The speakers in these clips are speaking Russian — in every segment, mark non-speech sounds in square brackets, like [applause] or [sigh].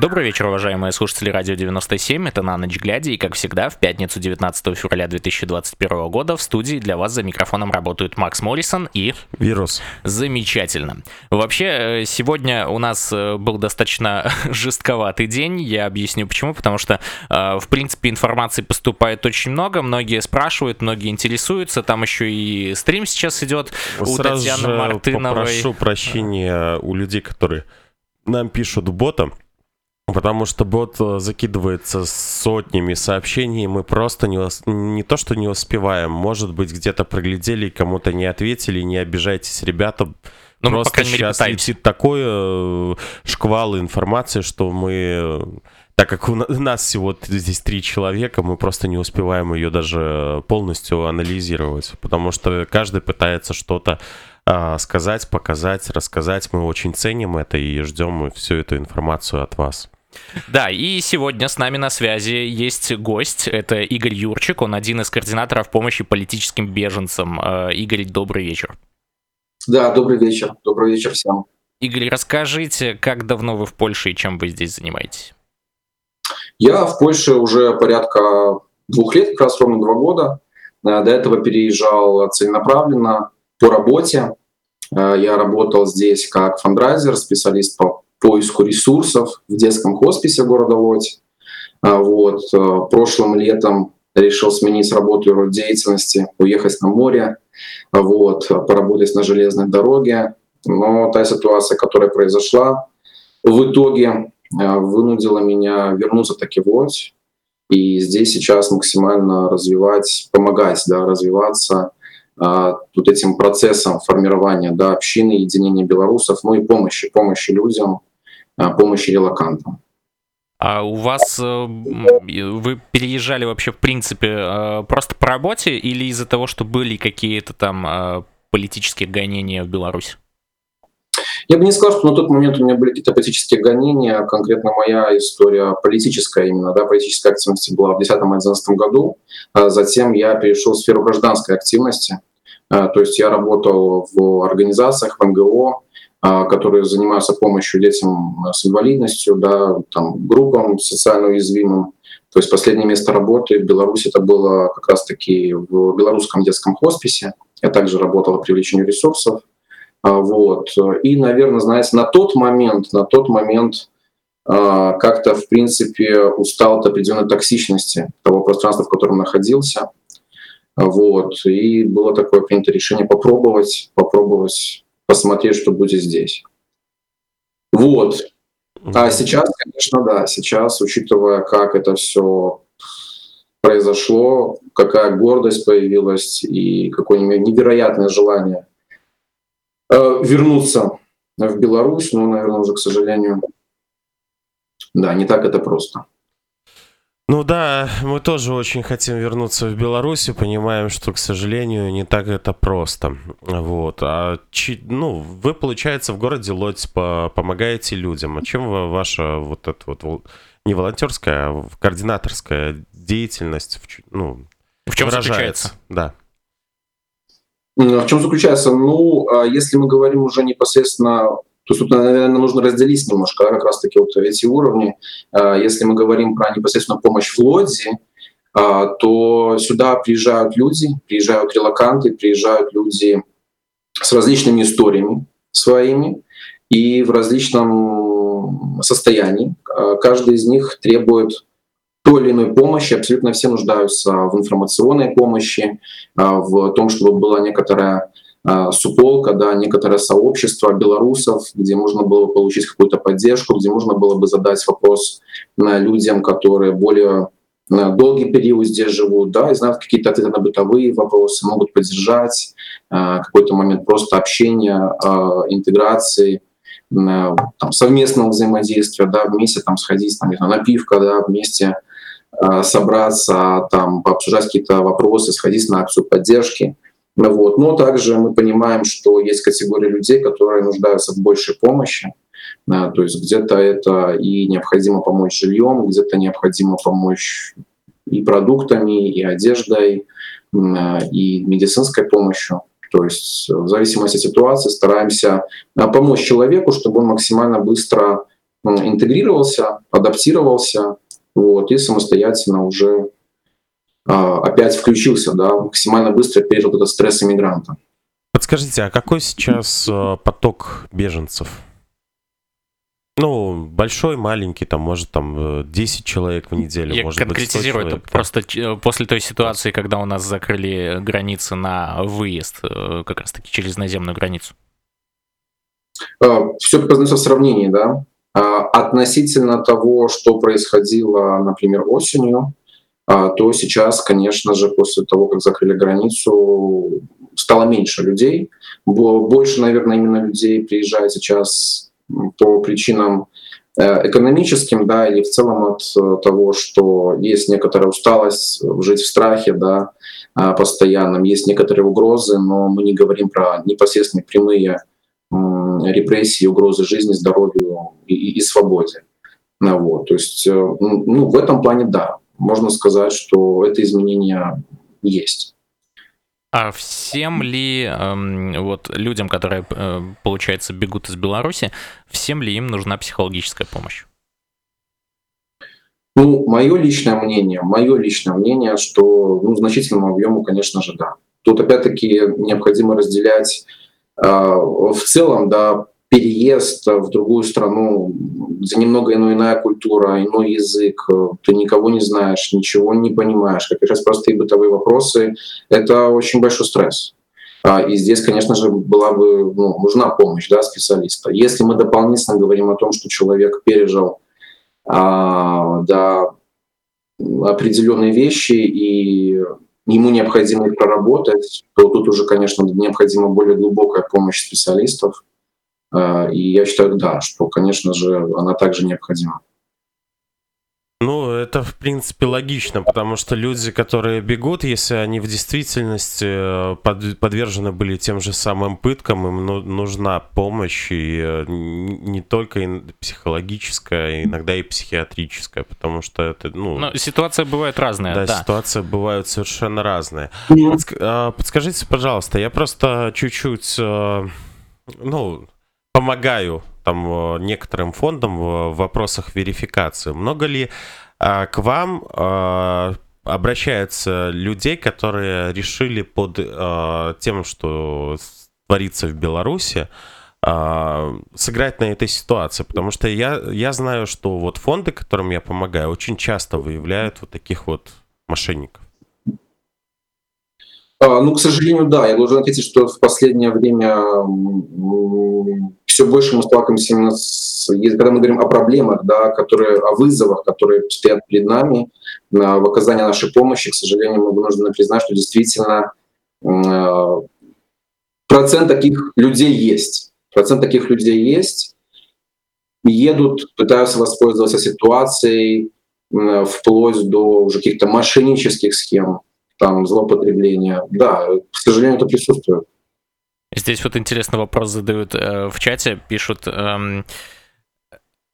Добрый вечер, уважаемые слушатели Радио 97. Это «На ночь глядя». И, как всегда, в пятницу 19 февраля 2021 года в студии для вас за микрофоном работают Макс Моррисон и... Вирус. Замечательно. Вообще, э, сегодня у нас э, был достаточно [laughs] жестковатый день. Я объясню почему. Потому что, э, в принципе, информации поступает очень много. Многие спрашивают, многие интересуются. Там еще и стрим сейчас идет у Сразу Татьяны же Мартыновой. попрошу прощения у людей, которые нам пишут ботом. Потому что бот э, закидывается сотнями сообщений, мы просто не, не то что не успеваем, может быть где-то проглядели и кому-то не ответили, не обижайтесь, ребята. Ну, мы, по просто крайней мере, сейчас пытаемся. летит такой э, шквал информации, что мы, э, так как у на- нас всего здесь три человека, мы просто не успеваем ее даже полностью анализировать, потому что каждый пытается что-то а, сказать, показать, рассказать. Мы очень ценим это и ждем мы всю эту информацию от вас. Да, и сегодня с нами на связи есть гость, это Игорь Юрчик, он один из координаторов помощи политическим беженцам. Э, Игорь, добрый вечер. Да, добрый вечер. Добрый вечер всем. Игорь, расскажите, как давно вы в Польше и чем вы здесь занимаетесь? Я в Польше уже порядка двух лет, как раз ровно два года. Э, До этого переезжал целенаправленно по работе. Э, Я работал здесь как фандрайзер, специалист по поиску ресурсов в детском хосписе города Лодь. А Вот. э, Прошлым летом решил сменить работу и род деятельности, уехать на море, вот, поработать на железной дороге. Но та ситуация, которая произошла, в итоге э, вынудила меня вернуться таки в Лодзь и здесь сейчас максимально развивать, помогать, да, развиваться а, вот этим процессом формирования да, общины, единения белорусов, ну и помощи, помощи людям, а, помощи релакантам. А у вас, э, вы переезжали вообще в принципе э, просто по работе или из-за того, что были какие-то там э, политические гонения в Беларусь? Я бы не сказал, что на тот момент у меня были какие-то политические гонения. Конкретно моя история политическая именно, да, политическая активность была в 2010-2011 году. А Затем я перешел в сферу гражданской активности. А, То есть я работал в организациях, в НГО, а, которые занимаются помощью детям с инвалидностью, да, там, группам социально уязвимым. То есть последнее место работы в Беларуси это было как раз-таки в белорусском детском хосписе. Я также работал по привлечению ресурсов. А, Вот. И, наверное, знаете, на тот момент, на тот момент а, как-то, в принципе, устал от определенной токсичности того пространства, в котором находился. А, Вот. И было такое принято решение попробовать, попробовать посмотреть, что будет здесь. Вот. А сейчас, конечно, да, сейчас, учитывая, как это все произошло, какая гордость появилась и какое-нибудь невероятное желание э, вернуться в Беларусь, но, наверное, уже, к сожалению, да, не так это просто. Ну да, мы тоже очень хотим вернуться в Беларусь и понимаем, что, к сожалению, не так это просто. Вот. А ну, вы, получается, в городе Лодзь по- помогаете людям. А чем ва- ваша вот эта вот не волонтерская, а координаторская деятельность ну, В чем выражается? заключается? Да. М, В чем заключается? Ну, а если мы говорим уже непосредственно, то есть тут, наверное, нужно разделить немножко как раз-таки вот эти уровни. А, Если мы говорим про непосредственную помощь в Лодзи, а, то сюда приезжают люди, приезжают релаканты, приезжают люди с различными историями своими и в различном состоянии. А, Каждый из них требует той или иной помощи. Абсолютно все нуждаются в информационной помощи, в том, чтобы была некоторая а, суполка, да, некоторое сообщество белорусов, где можно было бы получить какую-то поддержку, где можно было бы задать вопрос на людям, которые более на долгий период здесь живут, да, и знают какие-то ответы на бытовые вопросы, могут поддержать какой-то момент просто общения, интеграции, там, совместного взаимодействия, да, вместе там сходить, там, на пивко, да, вместе собраться, там, пообсуждать какие-то вопросы, сходить на акцию поддержки. Вот. Но также мы понимаем, что есть категория людей, которые нуждаются в большей помощи. То есть где-то это и необходимо помочь жильем, где-то необходимо помочь и продуктами, и одеждой, а, и медицинской помощью. То есть в зависимости от ситуации стараемся а, помочь человеку, чтобы он максимально быстро интегрировался, адаптировался, вот, и самостоятельно уже опять включился, да, максимально быстро пережил этот стресс иммигранта. Подскажите, а какой сейчас поток беженцев? Ну, большой, маленький, там, может, там, 10 человек в неделю, Я может конкретизирую быть, это просто э, после той ситуации, когда у нас закрыли границы на выезд, э, как раз-таки через наземную границу. Все познается в сравнении, да. А, относительно того, что происходило, например, осенью, а, то сейчас, конечно же, после того, как закрыли границу, стало меньше людей. Больше, наверное, именно людей приезжает сейчас по причинам э, экономическим, да, или в целом от э, того, что есть некоторая усталость жить в страхе, да, а, постоянном, есть некоторые угрозы, но мы не говорим про непосредственные прямые репрессии, угрозы жизни, здоровью и, и, и свободе. Вот, то есть, э, ну, в этом плане, да, можно сказать, что это изменение есть. А всем ли эм, вот людям, которые, э, получается, бегут из Беларуси, всем ли им нужна психологическая помощь? Ну, мое личное мнение, мое личное мнение, что ну, значительному объему, конечно же, да. Тут опять-таки необходимо разделять э, в целом, да, переезд в другую страну, где немного иная, иная культура, иной язык, ты никого не знаешь, ничего не понимаешь, как раз простые бытовые вопросы, это очень большой стресс. А, и здесь, конечно же, была бы ну, нужна помощь да, специалиста. Если мы дополнительно говорим о том, что человек пережил а, да, определенные вещи и ему необходимо их проработать, то тут уже, конечно, необходима более глубокая помощь специалистов. А, и я считаю, да, что, конечно же, она также необходима. Ну, это, в принципе, логично, потому что люди, которые бегут, если они в действительности э, подвержены были тем же самым пыткам, им ну, нужна помощь, и э, не только психологическая, а иногда и психиатрическая, потому что это, ну... Но ситуация бывает разная, да. Да, ситуация бывают совершенно разные. А, подскажите, пожалуйста, я просто чуть-чуть, э, ну, помогаю там э, некоторым фондам в вопросах верификации. Много ли а, к вам а, обращаются людей, которые решили под а, тем, что творится в Беларуси, сыграть на этой ситуации, потому что я, я знаю, что вот фонды, которым я помогаю, очень часто выявляют вот таких вот мошенников. А, ну, к сожалению, да. Я должен ответить, что в последнее время все больше мы сталкиваемся именно с, когда мы говорим о проблемах, да, которые, о вызовах, которые стоят перед нами на, в оказании нашей помощи. К сожалению, мы вынуждены признать, что действительно э, процент таких людей есть. Процент таких людей есть. Едут, пытаются воспользоваться ситуацией, э, вплоть до уже каких-то мошеннических схем там злоупотребления. Да, к сожалению, это присутствует. Здесь вот интересный вопрос задают э, в чате, пишут эм,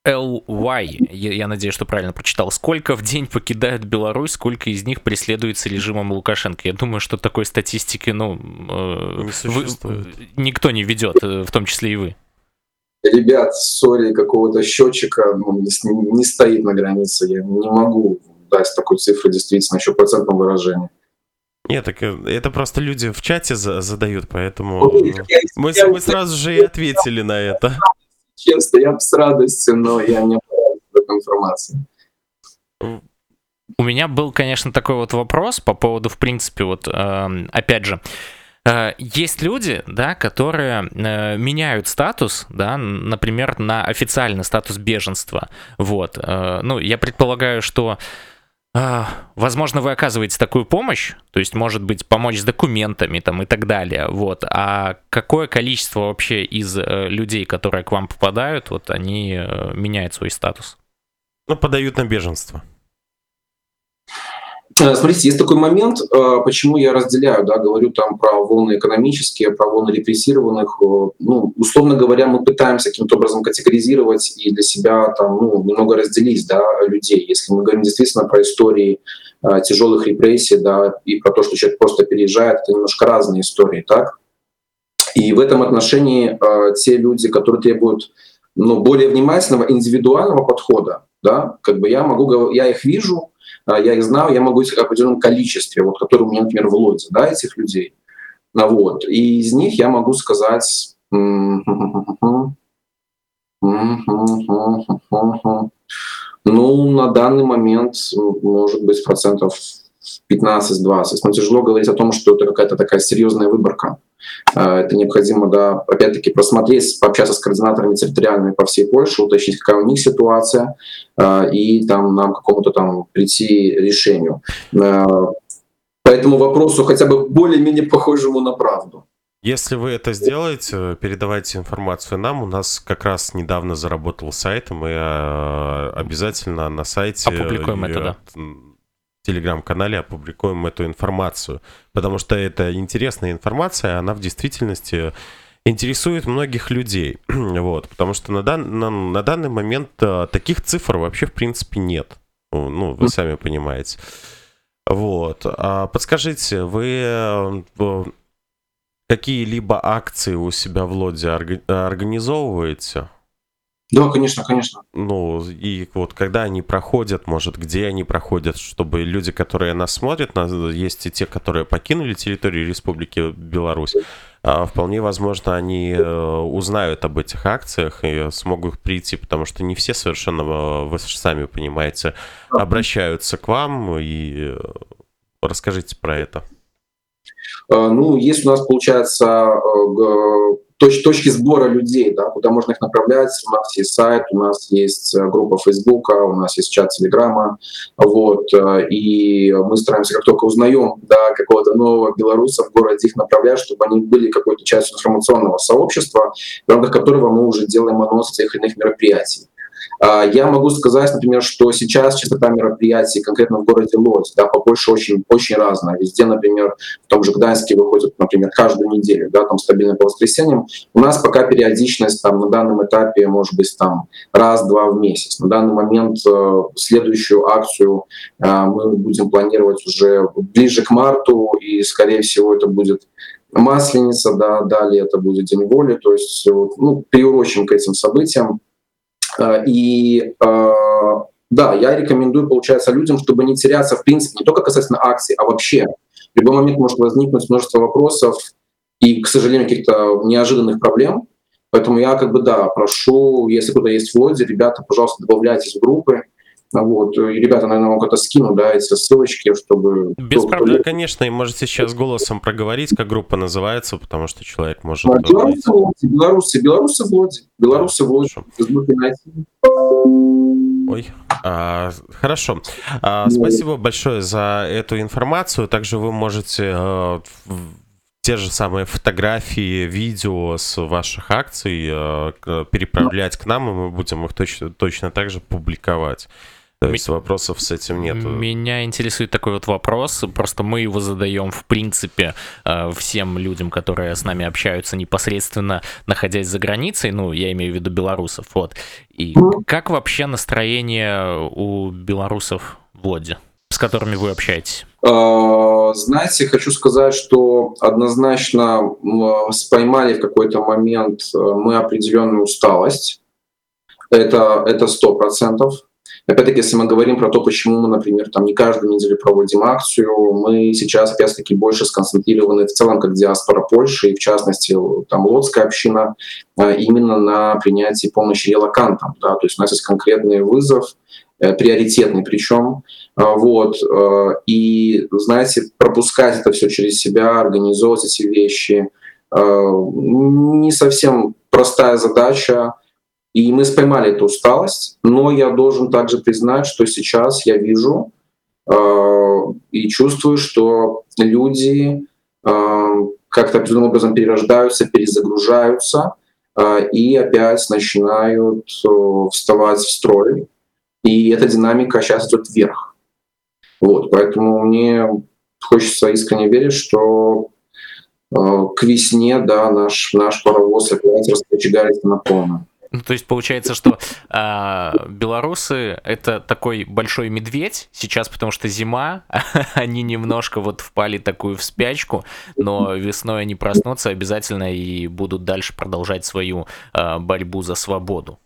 LY, я, я надеюсь, что правильно прочитал, сколько в день покидают Беларусь, сколько из них преследуется режимом Лукашенко. Я думаю, что такой статистики, ну, э, не вы, никто не ведет, э, в том числе и вы. Ребят, сори, какого-то счетчика ну, не, не стоит на границе. Я не могу дать такой цифры действительно еще процентном выражении. Нет, так э, это просто люди в чате задают, поэтому мы, мы сразу же и ответили на это. Честно, я с радостью, но я не такой информации. У меня был, конечно, такой вот вопрос по поводу, в принципе, вот, э, опять же, э, есть люди, да, которые э, меняют статус, да, например, на официальный статус беженства. Вот. Э, ну, я предполагаю, что возможно, вы оказываете такую помощь, то есть, может быть, помочь с документами там и так далее, вот. А какое количество вообще из э, людей, которые к вам попадают, вот они э, меняют свой статус? Ну, подают на беженство. Э, смотрите, есть такой момент, э, почему я разделяю, да, говорю там про волны экономические, про волны репрессированных. Э, ну, условно говоря, мы пытаемся каким-то образом категоризировать и для себя там, ну, немного разделить да, людей. Если мы говорим действительно про истории тяжелых репрессий, да, и про то, что человек просто переезжает, это немножко разные истории, так? И в этом отношении те люди, которые требуют ну, более внимательного, индивидуального подхода, да, как бы я могу, я их вижу, я их знаю, я могу их в определенном количестве, вот, которые у меня, например, в лоте, да, этих людей. Ну, вот. И из них я могу сказать... Ну, на данный момент, может быть, процентов 15-20. Но тяжело говорить о том, что это какая-то такая серьезная выборка. А, это необходимо, да, опять-таки просмотреть, пообщаться с координаторами территориальными по всей Польше, уточнить, какая у них ситуация, а, и там нам какому-то там прийти решению. А, по этому вопросу хотя бы более-менее похожему на правду. Если вы это сделаете, передавайте информацию нам. У нас как раз недавно заработал сайт, и мы обязательно на сайте... Опубликуем это, да телеграм-канале опубликуем эту информацию, потому что это интересная информация, она в действительности интересует многих людей, [clears throat] вот, потому что на, дан, на, на данный момент а, таких цифр вообще в принципе нет, ну, вы сами понимаете. Вот, а подскажите, вы э, какие-либо акции у себя в Лоде организовываете? Да, конечно, конечно. Ну, и вот когда они проходят, может, где они проходят, чтобы люди, которые нас смотрят, есть и те, которые покинули территорию Республики Беларусь, а, вполне возможно, они э, узнают об этих акциях и смогут прийти, потому что не все совершенно, э, вы сами понимаете, обращаются к вам, и э, расскажите про это. Ну, есть у нас, получается, точ, точки сбора людей, да, куда можно их направлять. У нас есть сайт, у нас есть э, группа Фейсбука, у нас есть чат Телеграма. Вот, э, и мы стараемся, как только узнаем да, какого-то нового белоруса в городе, их направлять, чтобы они были какой-то частью информационного сообщества, в рамках которого мы уже делаем анонс тех или иных мероприятий. А, я могу сказать, например, что сейчас частота мероприятий конкретно в городе Лодзь, да, по Польше очень, очень разная. Везде, например, в том же Гданьске выходят, например, каждую неделю, да, там стабильно по воскресеньям. У нас пока периодичность там на данном этапе может быть там раз-два в месяц. На данный момент э, следующую акцию э, мы будем планировать уже ближе к марту, и, скорее всего, это будет Масленица, да, далее это будет День воли, то есть ну, приурочен к этим событиям. Э, и э, да, я рекомендую, получается, людям, чтобы не теряться, в принципе, не только касательно акций, а вообще. В любой момент может возникнуть множество вопросов и, к сожалению, каких-то неожиданных проблем. Поэтому я как бы, да, прошу, если кто-то есть в Лоде, ребята, пожалуйста, добавляйтесь в группы, вот. И ребята, наверное, могут это скинуть, да, эти ссылочки, чтобы... Без кто, проблем, кто... конечно, и можете сейчас голосом проговорить, как группа называется, потому что человек может... Да, белорусы в Лоде, белорусы, белорусы в Лоде, белорусы в Лоде, Ой, а, хорошо. А, спасибо большое за эту информацию. Также вы можете а, те же самые фотографии, видео с ваших акций а, переправлять к нам, и мы будем их точно, точно так же публиковать. То есть вопросов с этим нет. Меня интересует такой вот вопрос, просто мы его задаем в принципе э, всем людям, которые с нами общаются непосредственно, находясь за границей, ну, я имею в виду белорусов, вот. И как вообще настроение у белорусов в Лоде, с которыми вы общаетесь? А, знаете, хочу сказать, что однозначно споймали в какой-то момент э, мы определенную усталость. Это это сто процентов Опять-таки, если мы говорим про то, почему мы, например, там не каждую неделю проводим акцию, мы сейчас, опять-таки, больше сконцентрированы в целом как диаспора Польши, и в частности, там Лодская община, а, именно на принятии помощи релакантам. Да? То есть у нас есть конкретный вызов, э, приоритетный причем. А, вот. Э, и, знаете, пропускать это все через себя, организовывать эти вещи, э, не совсем простая задача, и мы споймали эту усталость, но я должен также признать, что сейчас я вижу э, и чувствую, что люди э, как-то определенным образом перерождаются, перезагружаются э, и опять начинают э, вставать в строй. И эта динамика сейчас идет вверх. Вот, поэтому мне хочется искренне верить, что э, к весне да, наш, наш паровоз опять раскочегарится на полную. Ну, то есть получается, что э, белорусы это такой большой медведь сейчас, потому что зима, [laughs] они немножко вот впали такую в спячку, но весной они проснутся обязательно и будут дальше продолжать свою э, борьбу за свободу.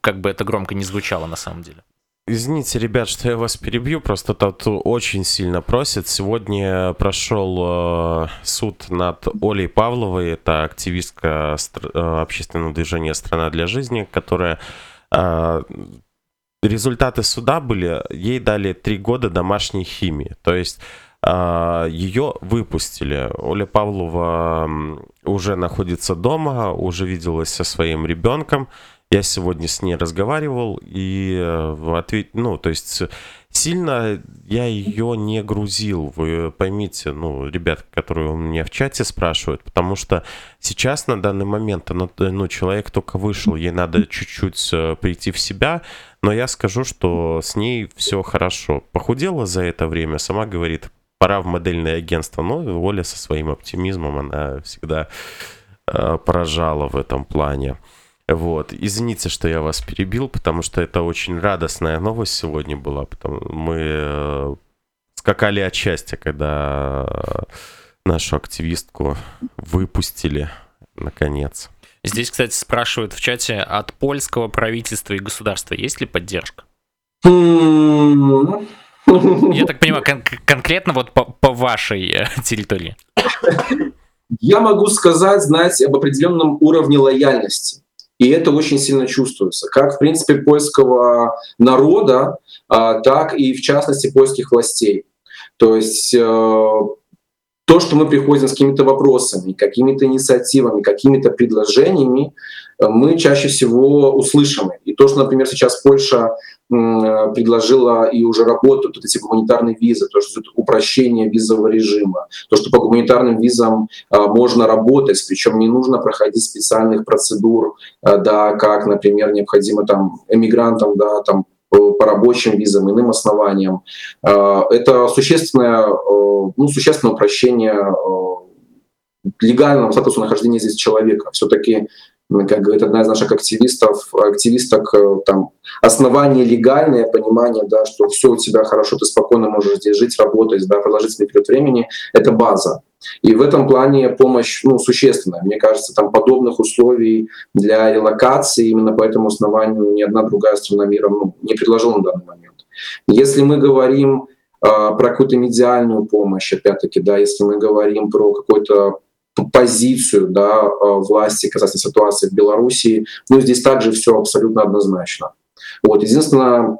как бы это громко не звучало на самом деле. Извините, ребят, что я вас перебью, просто тут очень сильно просят. Сегодня прошел э, суд над Олей Павловой, это активистка э, общественного движения «Страна для жизни», которая... Э, результаты суда были, ей дали три года домашней химии, то есть э, ее выпустили. Оля Павлова уже находится дома, уже виделась со своим ребенком, я сегодня с ней разговаривал, и э, ответ, ну, то есть сильно я ее не грузил, вы поймите, ну, ребят, которые у меня в чате спрашивают, потому что сейчас на данный момент, ну, ну человек только вышел, ей надо чуть-чуть э, прийти в себя, но я скажу, что с ней все хорошо. Похудела за это время, сама говорит, пора в модельное агентство, но Оля со своим оптимизмом, она всегда э, поражала в этом плане. Вот. Извините, что я вас перебил, потому что это очень радостная новость сегодня была. Потому мы э, скакали от счастья, когда нашу активистку выпустили наконец. Здесь, кстати, спрашивают в чате, от польского правительства и государства есть ли поддержка? Я так понимаю, кон- конкретно вот по, по вашей э, территории. Я могу сказать, знаете, об определенном уровне лояльности. И это очень сильно чувствуется, как в принципе польского народа, а, так и в частности польских властей. То есть э, то, что мы приходим с какими-то вопросами, какими-то инициативами, какими-то предложениями, мы чаще всего услышаны. И то, что, например, сейчас Польша предложила и уже работают вот эти гуманитарные визы, то, что это упрощение визового режима, то, что по гуманитарным визам а, можно работать, причем не нужно проходить специальных процедур, а, да, как, например, необходимо там эмигрантам, да, там по рабочим визам, иным основаниям. А, это существенное, ну, существенное упрощение легального статуса нахождения здесь человека. Все-таки как говорит одна из наших активистов, активисток, э, там, основание легальное, понимание, да, что все у тебя хорошо, ты спокойно можешь здесь жить, работать, да, продолжительный период времени, это база. И в этом плане помощь ну, существенная. Мне кажется, там подобных условий для релокации именно по этому основанию ни одна другая страна мира ну, не предложила на данный момент. Если мы говорим э, про какую-то медиальную помощь, опять-таки, да, если мы говорим про какой-то позицию да, э, власти касательно ситуации в Беларуси. Ну, здесь также все абсолютно однозначно. Вот. Единственное,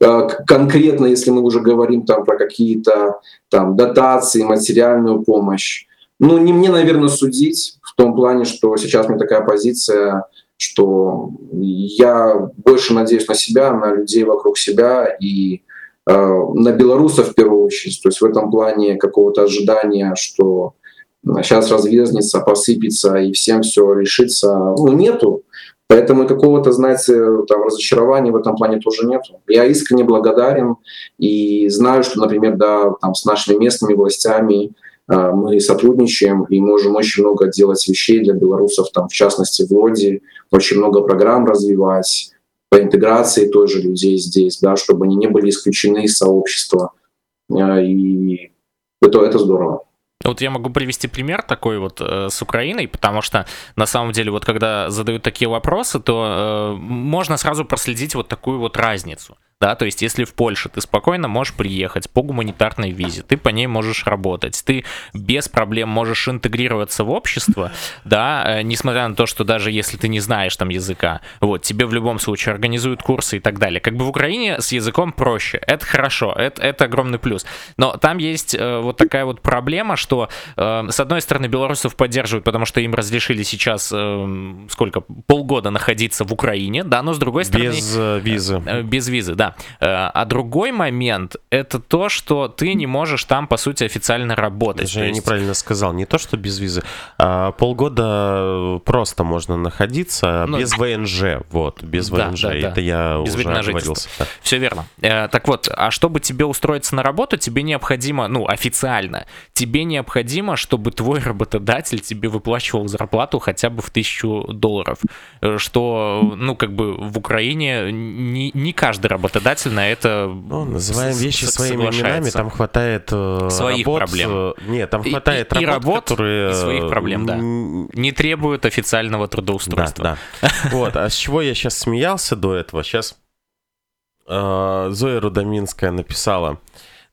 э, конкретно, если мы уже говорим там про какие-то там дотации, материальную помощь, ну, не мне, наверное, судить в том плане, что сейчас у меня такая позиция, что я больше надеюсь на себя, на людей вокруг себя и э, на белорусов в первую очередь. То есть в этом плане какого-то ожидания, что сейчас разверзнется, посыпется и всем все решится, ну, нету. Поэтому какого-то, знаете, там, разочарования в этом плане тоже нету. Я искренне благодарен и знаю, что, например, да, там, с нашими местными властями э, мы сотрудничаем и можем очень много делать вещей для белорусов, там, в частности, в Лоде, очень много программ развивать по интеграции тоже людей здесь, да, чтобы они не были исключены из сообщества. Э, и это, это здорово. Вот я могу привести пример такой вот э, с Украиной, потому что на самом деле вот когда задают такие вопросы, то э, можно сразу проследить вот такую вот разницу да, то есть если в Польше ты спокойно можешь приехать по гуманитарной визе, ты по ней можешь работать, ты без проблем можешь интегрироваться в общество, да, э, несмотря на то, что даже если ты не знаешь там языка, вот, тебе в любом случае организуют курсы и так далее. Как бы в Украине с языком проще, это хорошо, это, это огромный плюс, но там есть э, вот такая вот проблема, что э, с одной стороны белорусов поддерживают, потому что им разрешили сейчас э, сколько, полгода находиться в Украине, да, но с другой стороны... Без э, визы. Э, без визы, да, да. Э, а другой момент — это то, что ты не можешь там, по сути, официально работать. Даже я есть... неправильно сказал. Не то, что без визы. А полгода просто можно находиться ну, без ВНЖ. Вот, без да, ВНЖ. Да, да. Это я без уже оговорился. Да. Все верно. Э, так вот, а чтобы тебе устроиться на работу, тебе необходимо, ну, официально, тебе необходимо, чтобы твой работодатель тебе выплачивал зарплату хотя бы в тысячу долларов. Э, что, ну, как бы в Украине не, не каждый работодатель работодатель на это Ну, называем вещи своими именами, там хватает э, Своих работ, проблем. э, Нет, там И- хватает и- и работ, работ, которые... и своих э, проблем, да. не требует официального Да, трудоустройства. да. [laughs] Вот, а с чего я сейчас смеялся до этого? Сейчас Зоя Рудоминская написала.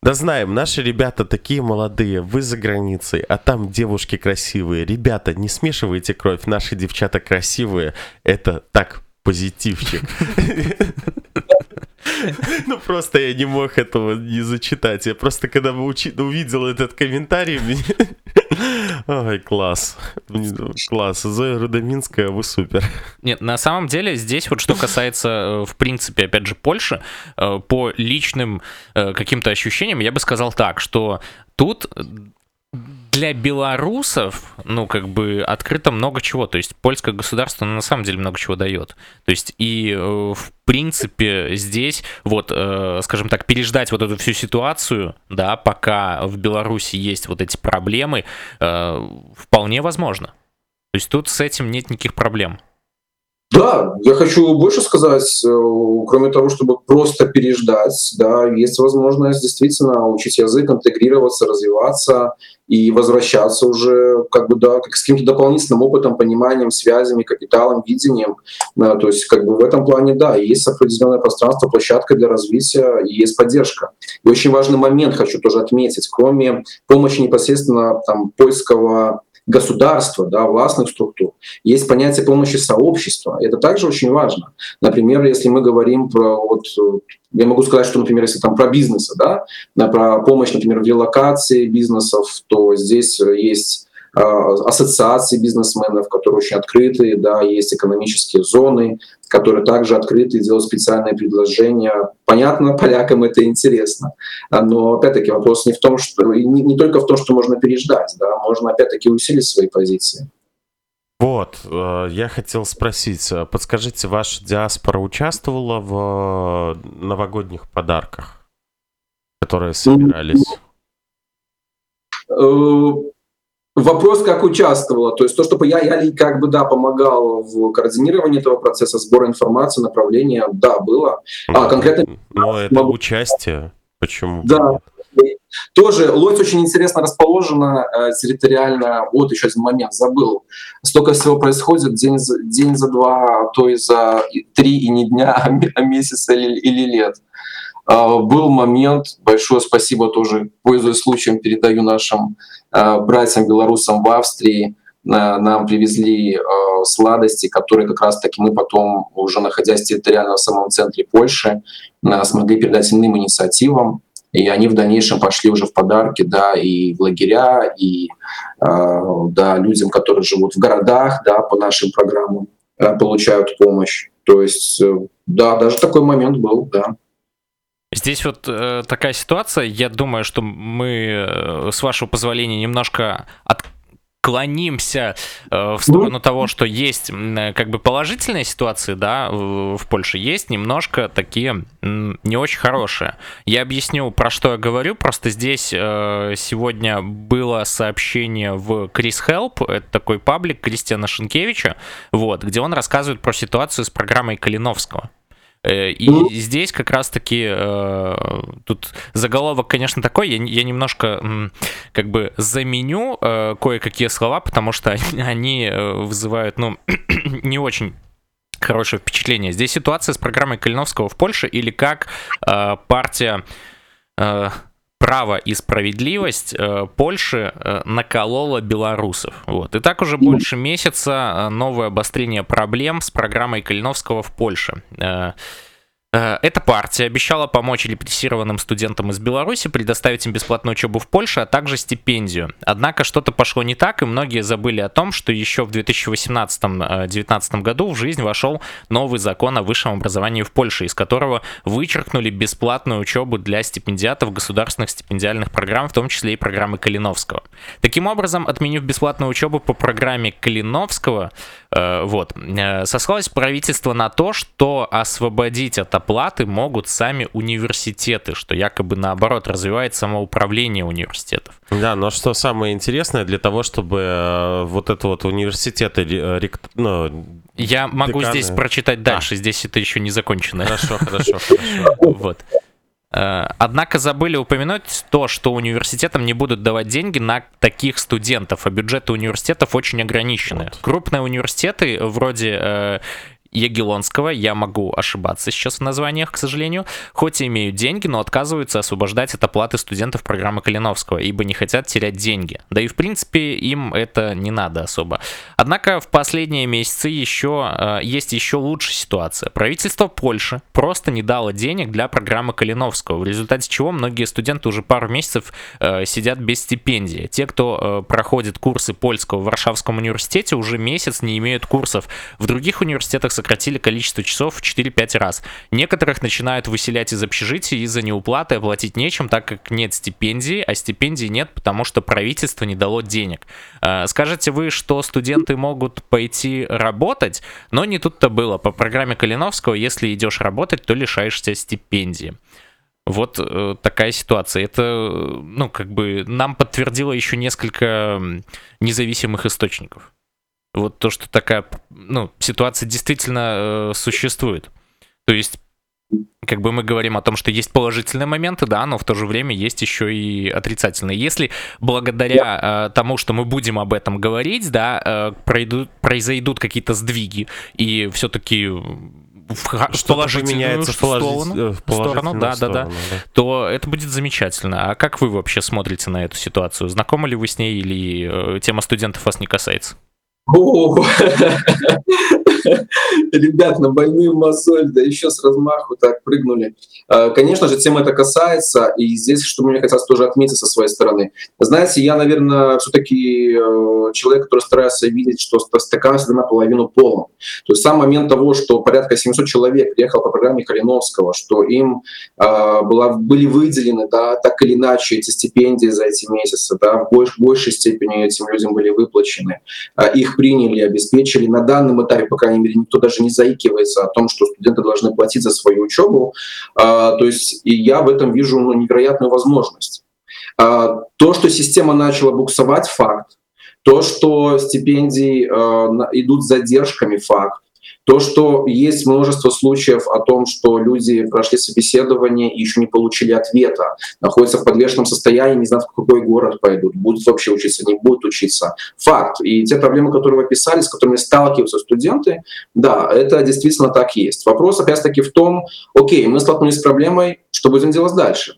Да знаем, наши ребята такие молодые, вы за границей, а там девушки красивые. Ребята, не смешивайте кровь, наши девчата красивые. Это так позитивчик. [laughs] [laughs] Ну просто я не мог этого не зачитать. Я просто когда увидел этот комментарий, [laughs] Ой, класс. Класс. Зоя Рудоминская, вы супер. Нет, на самом деле здесь вот что касается, э, в принципе, опять же, Польши, э, по личным э, каким-то ощущениям, я бы сказал так, что тут для белорусов, ну, как бы, открыто много чего. То есть польское государство ну, на самом деле много чего дает. То есть и, э, в принципе, здесь, вот, э, скажем так, переждать вот эту всю ситуацию, да, пока в Беларуси есть вот эти проблемы, э, вполне возможно. То есть тут с этим нет никаких проблем. Да, я хочу больше сказать, э, кроме того, чтобы просто переждать, да, есть возможность действительно учить язык, интегрироваться, развиваться и возвращаться уже как бы, да, как с каким-то дополнительным опытом, пониманием, связями, капиталом, видением. Да, то есть как бы в этом плане, да, есть определенное пространство, площадка для развития и есть поддержка. И очень важный момент хочу тоже отметить, кроме помощи непосредственно там, польского государства, да, властных структур, есть понятие помощи сообщества. Это также очень важно. Например, если мы говорим про вот я могу сказать, что, например, если там про бизнесы, да, про помощь, например, в релокации бизнесов, то здесь есть ассоциации бизнесменов, которые очень открытые, да, есть экономические зоны, которые также открыты и делают специальные предложения. Понятно, [laughs] полякам это интересно, А, но опять-таки вопрос не в том, что не, не только в том, что можно переждать, да, можно опять-таки усилить свои позиции. Вот, э, я хотел спросить, э, подскажите, ваша диаспора участвовала в э, новогодних подарках, которые собирались? Э, Вопрос, как участвовала. То есть то, чтобы я, я как бы, да, помогал в координировании этого процесса, сбора информации, направления, да, было. А, конкретно Ну, это могу- участие. Почему? Да. Тоже Лодзь очень интересно расположена э, территориально. Вот еще один момент, забыл. Столько всего происходит день за, день за два, а то и за три и не дня, а, а месяца или, или лет. А, был момент, большое спасибо тоже, пользуясь случаем, передаю нашим э, братьям белорусам в Австрии. На- Нам привезли э, сладости, которые как раз-таки мы потом, уже находясь территориально в самом центре Польши, смогли передать иным инициативам. И они в дальнейшем пошли уже в подарки, да, и в лагеря, и да, людям, которые живут в городах, да, по нашим программам получают помощь. То есть, э, да, даже такой момент был, да. Здесь вот э, такая ситуация, я думаю, что мы, э, с вашего позволения, немножко отклонимся э, в сторону того, что есть э, как бы положительные ситуации, да, в, в Польше, есть немножко такие м, не очень хорошие. Я объясню, про что я говорю, просто здесь э, сегодня было сообщение в Крис Help, это такой паблик Кристиана Шенкевича, вот, где он рассказывает про ситуацию с программой Калиновского. Э, И Мгм. здесь как раз-таки э, тут заголовок, конечно, такой. Я, я немножко как бы заменю э, кое-какие слова, потому что [laughs] они, вызывают, ну, [clears throat] не очень хорошее впечатление. Здесь ситуация с программой Калиновского в Польше или как э, партия э, право и справедливость э, Польши э, наколола белорусов. Вот. И так уже больше месяца э, новое обострение проблем с программой Калиновского в Польше. Эта партия обещала помочь репрессированным студентам из Беларуси, предоставить им бесплатную учебу в Польше, а также стипендию. Однако что-то пошло не так, и многие забыли о том, что еще в 2018-2019 году в жизнь вошел новый закон о высшем образовании в Польше, из которого вычеркнули бесплатную учебу для стипендиатов государственных стипендиальных программ, в том числе и программы Калиновского. Таким образом, отменив бесплатную учебу по программе Калиновского, Вот. Сослалось правительство на то, что освободить от оплаты могут сами университеты, что якобы наоборот развивает самоуправление университетов. Да, но что самое интересное, для того, чтобы вот это вот университеты, ну, я могу деканы... здесь прочитать дальше, а. здесь это еще не закончено. Хорошо, хорошо, [laughs] хорошо. Вот. Э, однако забыли упомянуть то, что университетам не будут давать деньги на таких студентов, а бюджеты университетов очень ограничены. Вот. Крупные университеты вроде э, Ягелонского, я могу ошибаться сейчас в названиях, к сожалению, хоть и имеют деньги, но отказываются освобождать от оплаты студентов программы Калиновского, ибо не хотят терять деньги. Да и в принципе им это не надо особо. Однако в последние месяцы еще э, есть еще лучшая ситуация. Правительство Польши просто не дало денег для программы Калиновского, в результате чего многие студенты уже пару месяцев э, сидят без стипендии. Те, кто э, проходит курсы польского в Варшавском университете, уже месяц не имеют курсов. В других университетах сократили количество часов в 4-5 раз. Некоторых начинают выселять из общежития из-за неуплаты, оплатить нечем, так как нет стипендии, а стипендии нет, потому что правительство не дало денег. Э, скажете вы, что студенты могут пойти работать, но не тут-то было. По программе Калиновского, если идешь работать, то лишаешься стипендии. Вот э, такая ситуация. Это, ну, как бы нам подтвердило еще несколько независимых источников вот то, что такая, ну, ситуация действительно э, существует. То есть, как бы мы говорим о том, что есть положительные моменты, да, но в то же время есть еще и отрицательные. Если благодаря э, тому, что мы будем об этом говорить, да, э, пройдут, произойдут какие-то сдвиги, и все-таки в, что положительную в, сторону, э, в сторону, да, сторону, да, да, да, то это будет замечательно. А как вы вообще смотрите на эту ситуацию? Знакомы ли вы с ней или э, тема студентов вас не касается? [laughs] Ребят, на больную мозоль, да еще с размаху так прыгнули. А, конечно же, тема это касается, и здесь, что мне хотелось тоже отметить со своей стороны. Знаете, я, наверное, все-таки э, человек, который старается видеть, что стакан всегда наполовину полон. То есть сам момент того, что порядка 700 человек приехал по программе Калиновского, что им э, была, были выделены, да, так или иначе, эти стипендии за эти месяцы, да, в больш, большей степени этим людям были выплачены. Э, их приняли, обеспечили. На данном этапе, по крайней мере, никто даже не заикивается о том, что студенты должны платить за свою учебу. А, то есть и я в этом вижу ну, невероятную возможность. А, то, что система начала буксовать, факт. То, что стипендии э, идут с задержками, факт. То, что есть множество случаев о том, что люди прошли собеседование и еще не получили ответа, находятся в подвешенном состоянии, не знают, в какой город пойдут, будут вообще учиться, не будут учиться. Факт. И те проблемы, которые вы описали, с которыми сталкиваются студенты, да, это действительно так есть. Вопрос опять-таки в том, окей, мы столкнулись с проблемой, что будем делать дальше?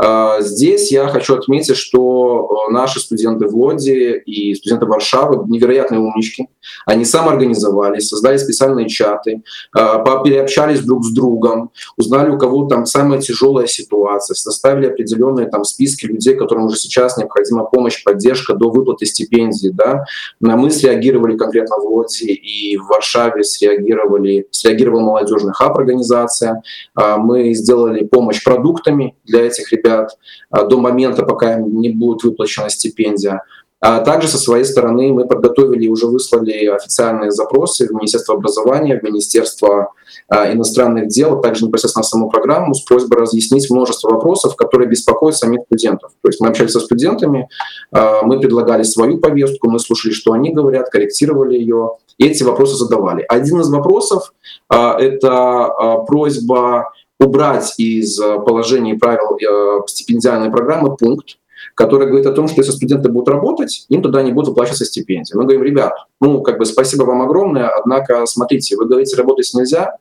А, здесь я хочу отметить, что э, наши студенты в Лоде и студенты Варшавы невероятные умнички. Они самоорганизовались, создали специальные чаты, а, переобщались друг с другом, узнали, у кого там самая тяжелая ситуация, составили определенные там списки людей, которым уже сейчас необходима помощь, поддержка до выплаты стипендий. Да? На мы среагировали конкретно в Лоде и в Варшаве среагировали, среагировала молодежный хаб организация. А, мы сделали помощь продуктами для этих ребят, ребят а, до момента, пока им не будет выплачена стипендия. А также со своей стороны мы подготовили и уже выслали официальные запросы в Министерство образования, в Министерство а, иностранных дел, также непосредственно в саму программу с просьбой разъяснить множество вопросов, которые беспокоят самих студентов. То есть мы общались со студентами, а, мы предлагали свою повестку, мы слушали, что они говорят, корректировали ее, и эти вопросы задавали. Один из вопросов а, — это просьба убрать из э, положений правил э, стипендиальной программы пункт, который говорит о том, что если студенты будут работать, им туда не будут выплачиваться стипендии. Мы говорим, ребят, ну, как бы спасибо вам огромное, однако, смотрите, вы говорите, работать нельзя,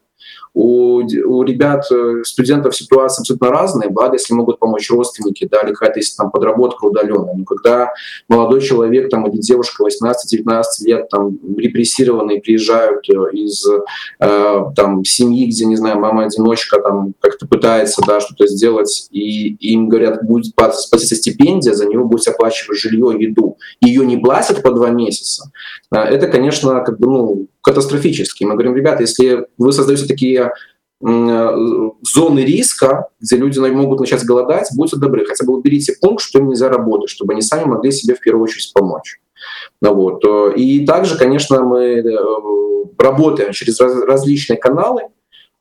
у, у ребят, э, студентов ситуация абсолютно разная, благо, если могут помочь родственники, да, или какая-то есть там подработка удаленная. Но когда молодой человек там, или девушка 18-19 лет там репрессированные приезжают э, из э, там, семьи, где, не знаю, мама-одиночка там как-то пытается да, что-то сделать, и, им говорят, будет спаситься стипендия, за него будет оплачивать жилье, еду, ее не платят по два месяца, э, это, конечно, как бы, ну, катастрофически. Мы говорим, ребята, если вы создаете такие э, зоны риска, где люди могут начать голодать, будьте добры, хотя бы уберите пункт, что им нельзя работать, чтобы они сами могли себе в первую очередь помочь. Ну вот. И также, конечно, мы работаем через различные каналы,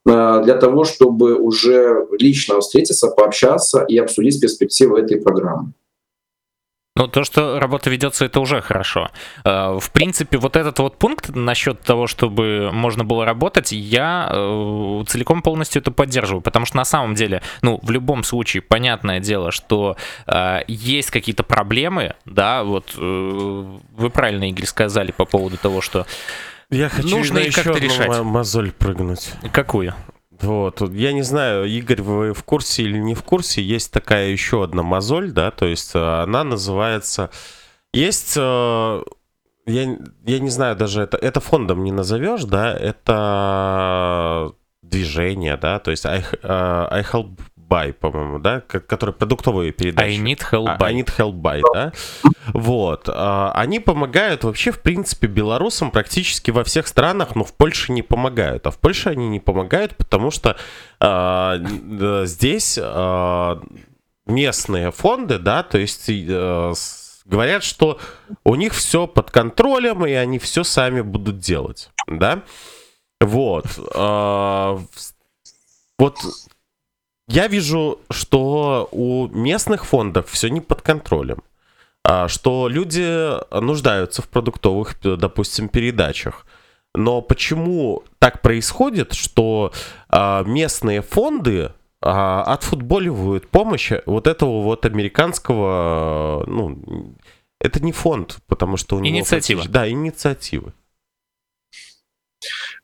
для того, чтобы уже лично встретиться, пообщаться и обсудить перспективы этой программы. Ну, то, что работа ведется, это уже хорошо. Э, в принципе, вот этот вот пункт насчет того, чтобы можно было работать, я э, целиком полностью это поддерживаю, потому что на самом деле, ну, в любом случае, понятное дело, что э, есть какие-то проблемы, да, вот вы правильно, Игорь, сказали по поводу того, что я хочу нужно их как-то решать. мозоль прыгнуть. Какую? Вот, я не знаю, Игорь, вы в курсе или не в курсе, есть такая еще одна мозоль, да, то есть э, она называется... Есть, э, я, я не знаю даже, это, это фондом не назовешь, да, это движение, да, то есть I, uh, I help buy, по-моему, да, который продуктовые передачи. I need help а, buy. I need help buy, да. Вот. А, они помогают вообще, в принципе, белорусам практически во всех странах, но в Польше не помогают. А в Польше они не помогают, потому что а, здесь местные фонды, да, то есть говорят, что у них все под контролем, и они все сами будут делать, да. Вот. Вот я вижу, что у местных фондов все не под контролем. А, что люди нуждаются в продуктовых, допустим, передачах. Но почему так происходит, что а, местные фонды а, отфутболивают помощь вот этого вот американского, ну, это не фонд, потому что у него... Инициатива. Да, инициативы.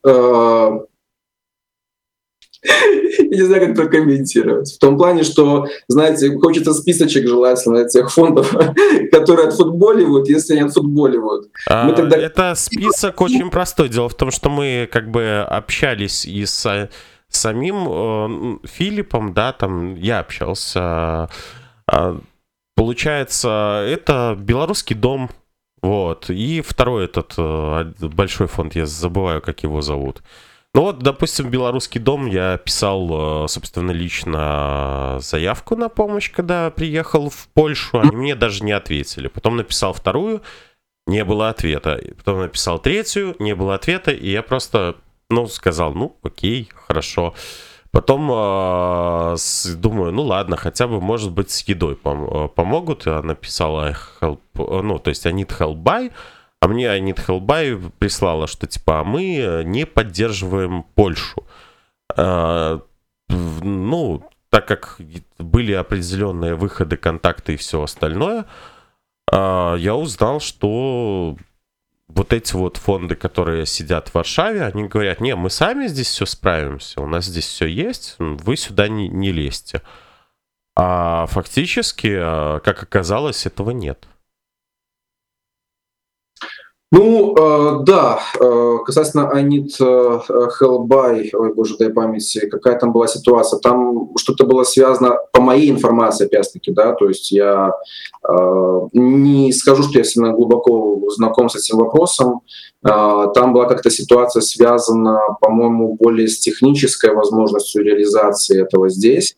Э, я не знаю, как прокомментировать. В том плане, что, знаете, хочется списочек желательно тех фондов, [laughs] которые отфутболивают, если они отфутболивают. А, тогда... Это список очень простой. Дело в том, что мы как бы общались и с самим э, Филиппом, да, там я общался. Э, получается, это белорусский дом, вот. И второй этот э, большой фонд, я забываю, как его зовут. Ну вот, допустим, Белорусский дом, я писал, э, собственно, лично заявку на помощь, когда приехал в Польшу, они мне даже не ответили. Потом написал вторую, не было ответа. Потом написал третью, не было ответа, и я просто, ну, сказал, ну, окей, хорошо. Потом э, думаю, ну ладно, хотя бы, может быть, с едой пом- э, помогут. Я написал, help, ну, то есть, need help by. А мне Анит Хелбай прислала, что типа а мы не поддерживаем Польшу. А, ну, так как были определенные выходы, контакты и все остальное, а, я узнал, что вот эти вот фонды, которые сидят в Варшаве, они говорят, не, мы сами здесь все справимся, у нас здесь все есть, вы сюда не, не лезьте. А фактически, а, как оказалось, этого нет. Ну, э, да, э, касательно Анит э, Хелбай, ой, боже, дай памяти, какая там была ситуация, там что-то было связано, по моей информации, опять-таки, да, то есть я э, не скажу, что я сильно глубоко знаком с этим вопросом, э, там была как-то ситуация связана, по-моему, более с технической возможностью реализации этого здесь,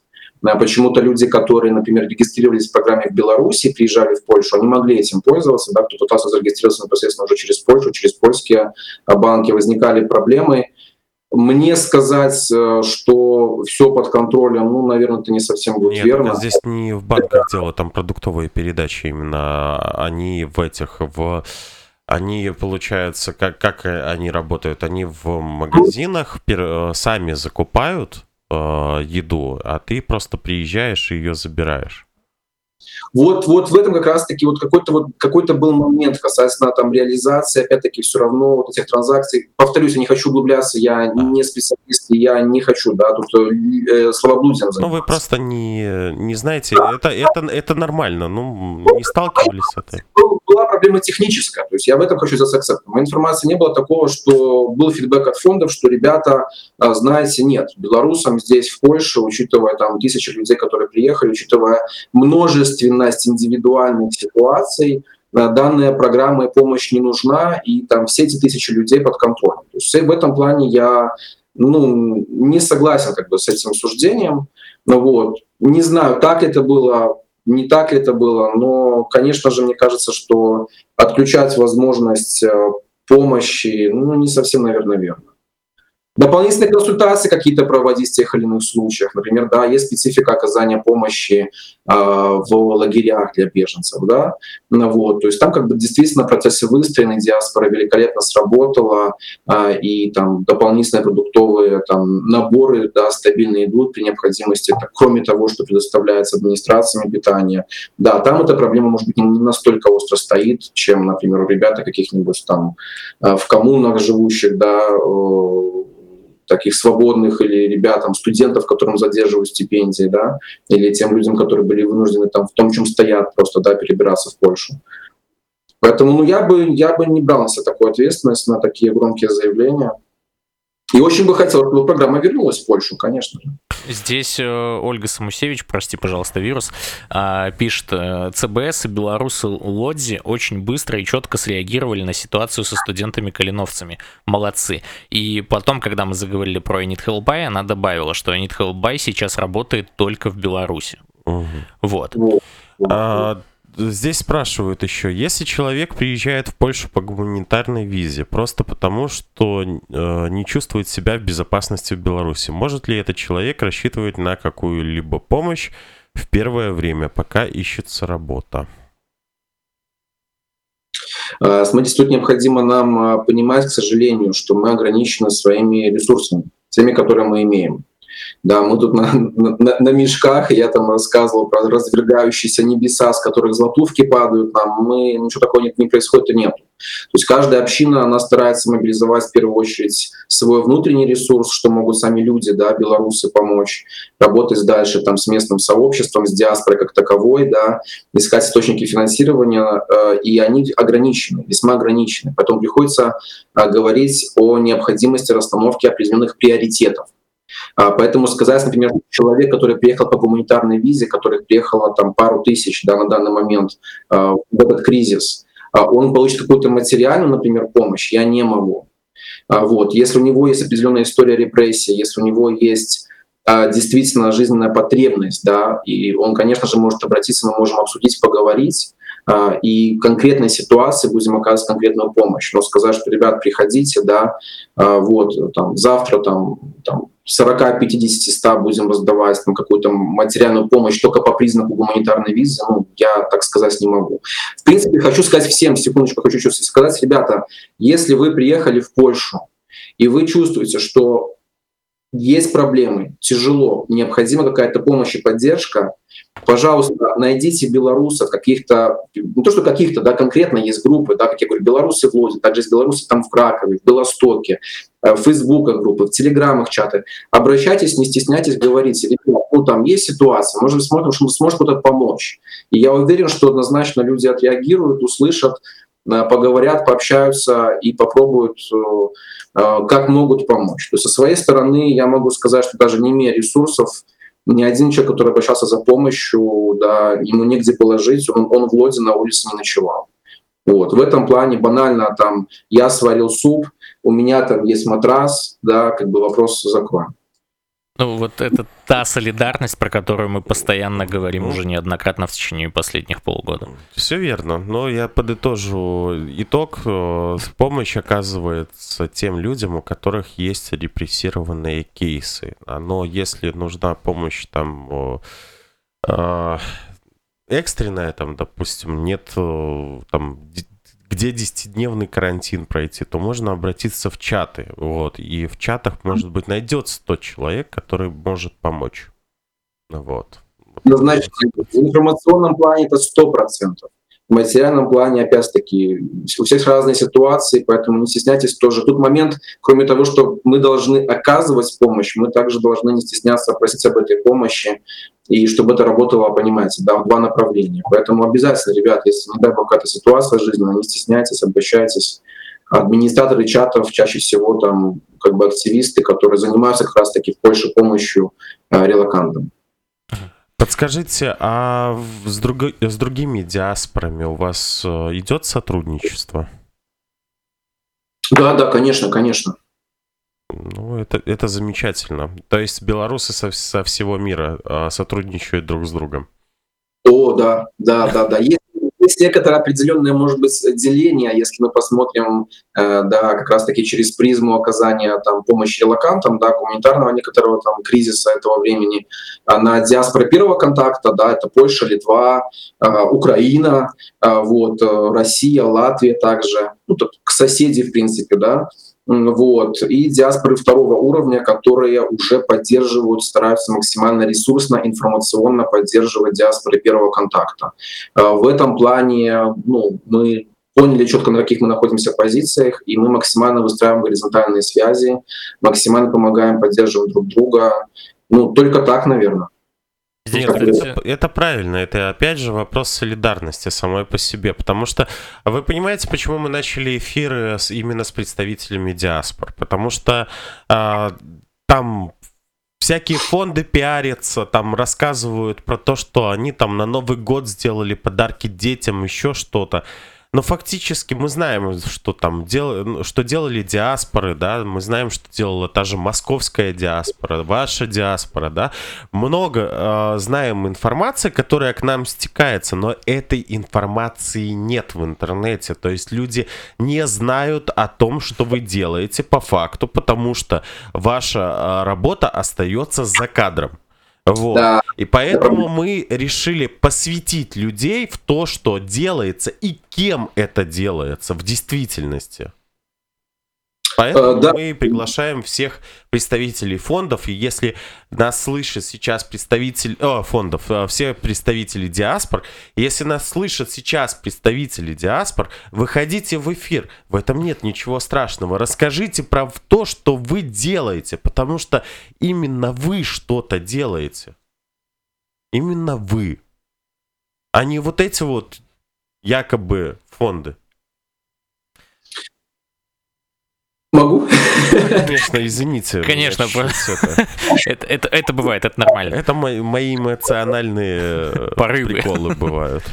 почему-то люди, которые, например, регистрировались в программе в Беларуси, приезжали в Польшу, они могли этим пользоваться, да, кто пытался зарегистрироваться непосредственно уже через Польшу, через польские а, банки, возникали проблемы. Мне сказать, э, что все под контролем, ну, наверное, это не совсем будет Нет, верно. здесь не в банках дело, там продуктовые передачи именно, они в этих, в они, получается, как, как они работают? Они в магазинах э, сами закупают э, еду, а ты просто приезжаешь и ее забираешь. Вот, вот в этом как раз-таки вот какой-то вот какой-то был момент касательно там реализации, опять-таки все равно вот этих транзакций. Повторюсь, я не хочу углубляться, я не специалист, я не хочу, да, тут э, словоблудием заниматься. Ну вы просто не, не знаете, да. это, это, это нормально, ну не сталкивались с этим была проблема техническая. То есть я в этом хочу. В моей информации не было такого, что был фидбэк от фондов, что ребята, а, знаете, нет, белорусам здесь, в Польше, учитывая там тысячи людей, которые приехали, учитывая множественность индивидуальных ситуаций, а, данная программа и помощь не нужна, и там все эти тысячи людей под контролем. То есть в этом плане я ну, не согласен как бы с этим суждением. Но вот, не знаю, так это было не так ли это было, но, конечно же, мне кажется, что отключать возможность э, помощи, ну, не совсем, наверное, верно. Дополнительные консультации какие-то проводить в тех или иных случаях. Например, да, есть специфика оказания помощи э, в лагерях для беженцев, да, ну, вот, то есть там как бы действительно процессы выстроены, диаспора великолепно сработала, э, и там дополнительные продуктовые там наборы, да, стабильно идут при необходимости, это, кроме того, что предоставляется администрациями питания. Да, там эта проблема, может быть, не настолько остро стоит, чем, например, у ребят каких-нибудь там э, в коммунах живущих, да, э, таких свободных или ребятам, студентов, которым задерживают стипендии, да, или тем людям, которые были вынуждены там в том, чем стоят, просто, да, перебираться в Польшу. Поэтому, ну, я бы, я бы не брал на себя такую ответственность, на такие громкие заявления. И очень бы хотел, чтобы программа вернулась в Польшу, конечно же. Здесь э, Ольга Самусевич, прости, пожалуйста, вирус, э, пишет, э, ЦБС и белорусы Лодзи очень быстро и четко среагировали на ситуацию со студентами-калиновцами. Молодцы. И потом, когда мы заговорили про Init Hellby, она добавила, что Init Hellby сейчас работает только в Беларуси. Угу. Вот. А, здесь спрашивают еще, если человек приезжает в Польшу по гуманитарной визе, просто потому, что э, не чувствует себя в безопасности в Беларуси, может ли этот человек рассчитывать на какую-либо помощь в первое время, пока ищется работа? А, смотрите, тут необходимо нам а, понимать, к сожалению, что мы ограничены своими ресурсами, теми, которые мы имеем. Да, мы тут на, на, на мешках, я там рассказывал про развергающиеся небеса, с которых золотувки падают нам, мы ничего такого нет, не происходит и нет. То есть каждая община, она старается мобилизовать в первую очередь свой внутренний ресурс, что могут сами люди, да, белорусы помочь, работать дальше там с местным сообществом, с диаспорой как таковой, да, искать источники финансирования, э, и они ограничены, весьма ограничены. Потом приходится э, говорить о необходимости расстановки определенных приоритетов. А, поэтому сказать, например, человек, который приехал по гуманитарной визе, который приехало там пару тысяч да, на данный момент а, в этот кризис, а, он получит какую-то материальную, например, помощь, я не могу. Вот. Если у него есть определенная история репрессии, если у него есть действительно жизненная потребность, да, и он, конечно же, может обратиться, мы можем обсудить, поговорить, и конкретной ситуации будем оказывать конкретную помощь. Но сказать, что, ребят, приходите, да, вот, там, завтра там, там 40, 50, 100 будем раздавать там, какую-то материальную помощь только по признаку гуманитарной визы, ну, я так сказать не могу. В принципе, хочу сказать всем, секундочку, хочу сказать, ребята, если вы приехали в Польшу, и вы чувствуете, что есть проблемы, тяжело, необходима какая-то помощь и поддержка, пожалуйста, найдите белорусов каких-то, не то что каких-то, да, конкретно есть группы, да, как я говорю, белорусы в Лоде, также есть белорусы там в Кракове, в Белостоке, э, в Фейсбуках группы, в Телеграмах чаты. Обращайтесь, не стесняйтесь, говорите, ну там есть ситуация, может быть, смотрим, что сможет кто-то помочь. И я уверен, что однозначно люди отреагируют, услышат, э, поговорят, пообщаются и попробуют э, как могут помочь. То есть со своей стороны я могу сказать, что даже не имея ресурсов, ни один человек, который обращался за помощью, да, ему негде положить, он, он в Лоде на улице не ночевал. Вот. В этом плане банально там я сварил суп, у меня там есть матрас, да, как бы вопрос закроем. Ну, вот это та солидарность, про которую мы постоянно говорим ну, уже неоднократно в течение последних полугода. Все верно, но я подытожу итог. Э, помощь оказывается тем людям, у которых есть репрессированные кейсы. Но если нужна помощь там э, экстренная, там, допустим, нет э, там где 10-дневный карантин пройти, то можно обратиться в чаты. Вот. И в чатах, может быть, найдется тот человек, который может помочь. Вот. Значит, в информационном плане это сто процентов. В материальном плане, опять-таки, у всех разные ситуации, поэтому не стесняйтесь тоже. Тут момент, кроме того, что мы должны оказывать помощь, мы также должны не стесняться просить об этой помощи, и чтобы это работало, понимаете, да, в два направления. Поэтому обязательно, ребят, если, не дай бог, какая-то ситуация жизненная, не стесняйтесь, обращайтесь. Администраторы чатов чаще всего там как бы активисты, которые занимаются как раз-таки в Польше помощью э, релакантам. Подскажите, а с, друг... с другими диаспорами у вас э, идет сотрудничество? Да, да, конечно, конечно. Ну, это, это замечательно. То есть белорусы со, со всего мира а, сотрудничают друг с другом. О, да, да, да, да. Есть есть некоторое определенное, может быть, деление, если мы посмотрим, э, да, как раз-таки через призму оказания там, помощи релакантам, да, гуманитарного некоторого там кризиса этого времени, а на диаспоры первого контакта, да, это Польша, Литва, э, Украина, вот, Россия, Латвия также, ну, тут соседи, в принципе, да, вот, и диаспоры второго уровня, которые уже поддерживают, стараются максимально ресурсно, информационно поддерживать диаспоры первого контакта. А, в этом плане ну, мы поняли четко, на каких мы находимся позициях, и мы максимально выстраиваем горизонтальные связи, максимально помогаем, поддерживаем друг друга. Ну, только так, наверное. Нет, это, это правильно, это опять же вопрос солидарности самой по себе, потому что вы понимаете, почему мы начали эфиры с, именно с представителями диаспор, потому что э, там всякие фонды пиарятся, там рассказывают про то, что они там на Новый год сделали подарки детям, еще что-то. Но фактически мы знаем, что там дел... Что делали диаспоры, да, мы знаем, что делала та же московская диаспора, ваша диаспора, да. Много э, знаем информации, которая к нам стекается, но этой информации нет в интернете. То есть люди не знают о том, что вы делаете по факту, потому что ваша э, работа остается за кадром. Вот. Да. И поэтому мы решили посвятить людей в то, что делается и кем это делается в действительности. Поэтому э, да. мы приглашаем всех представителей фондов, и если нас слышит сейчас представитель о, фондов, э, все представители диаспор, если нас слышат сейчас представители диаспор, выходите в эфир, в этом нет ничего страшного, расскажите про то, что вы делаете, потому что именно вы что-то делаете, именно вы, а не вот эти вот якобы фонды. Могу? Конечно, извините. Конечно, это, это, это бывает, это нормально. Это мои, мои эмоциональные э, Порывы. приколы бывают.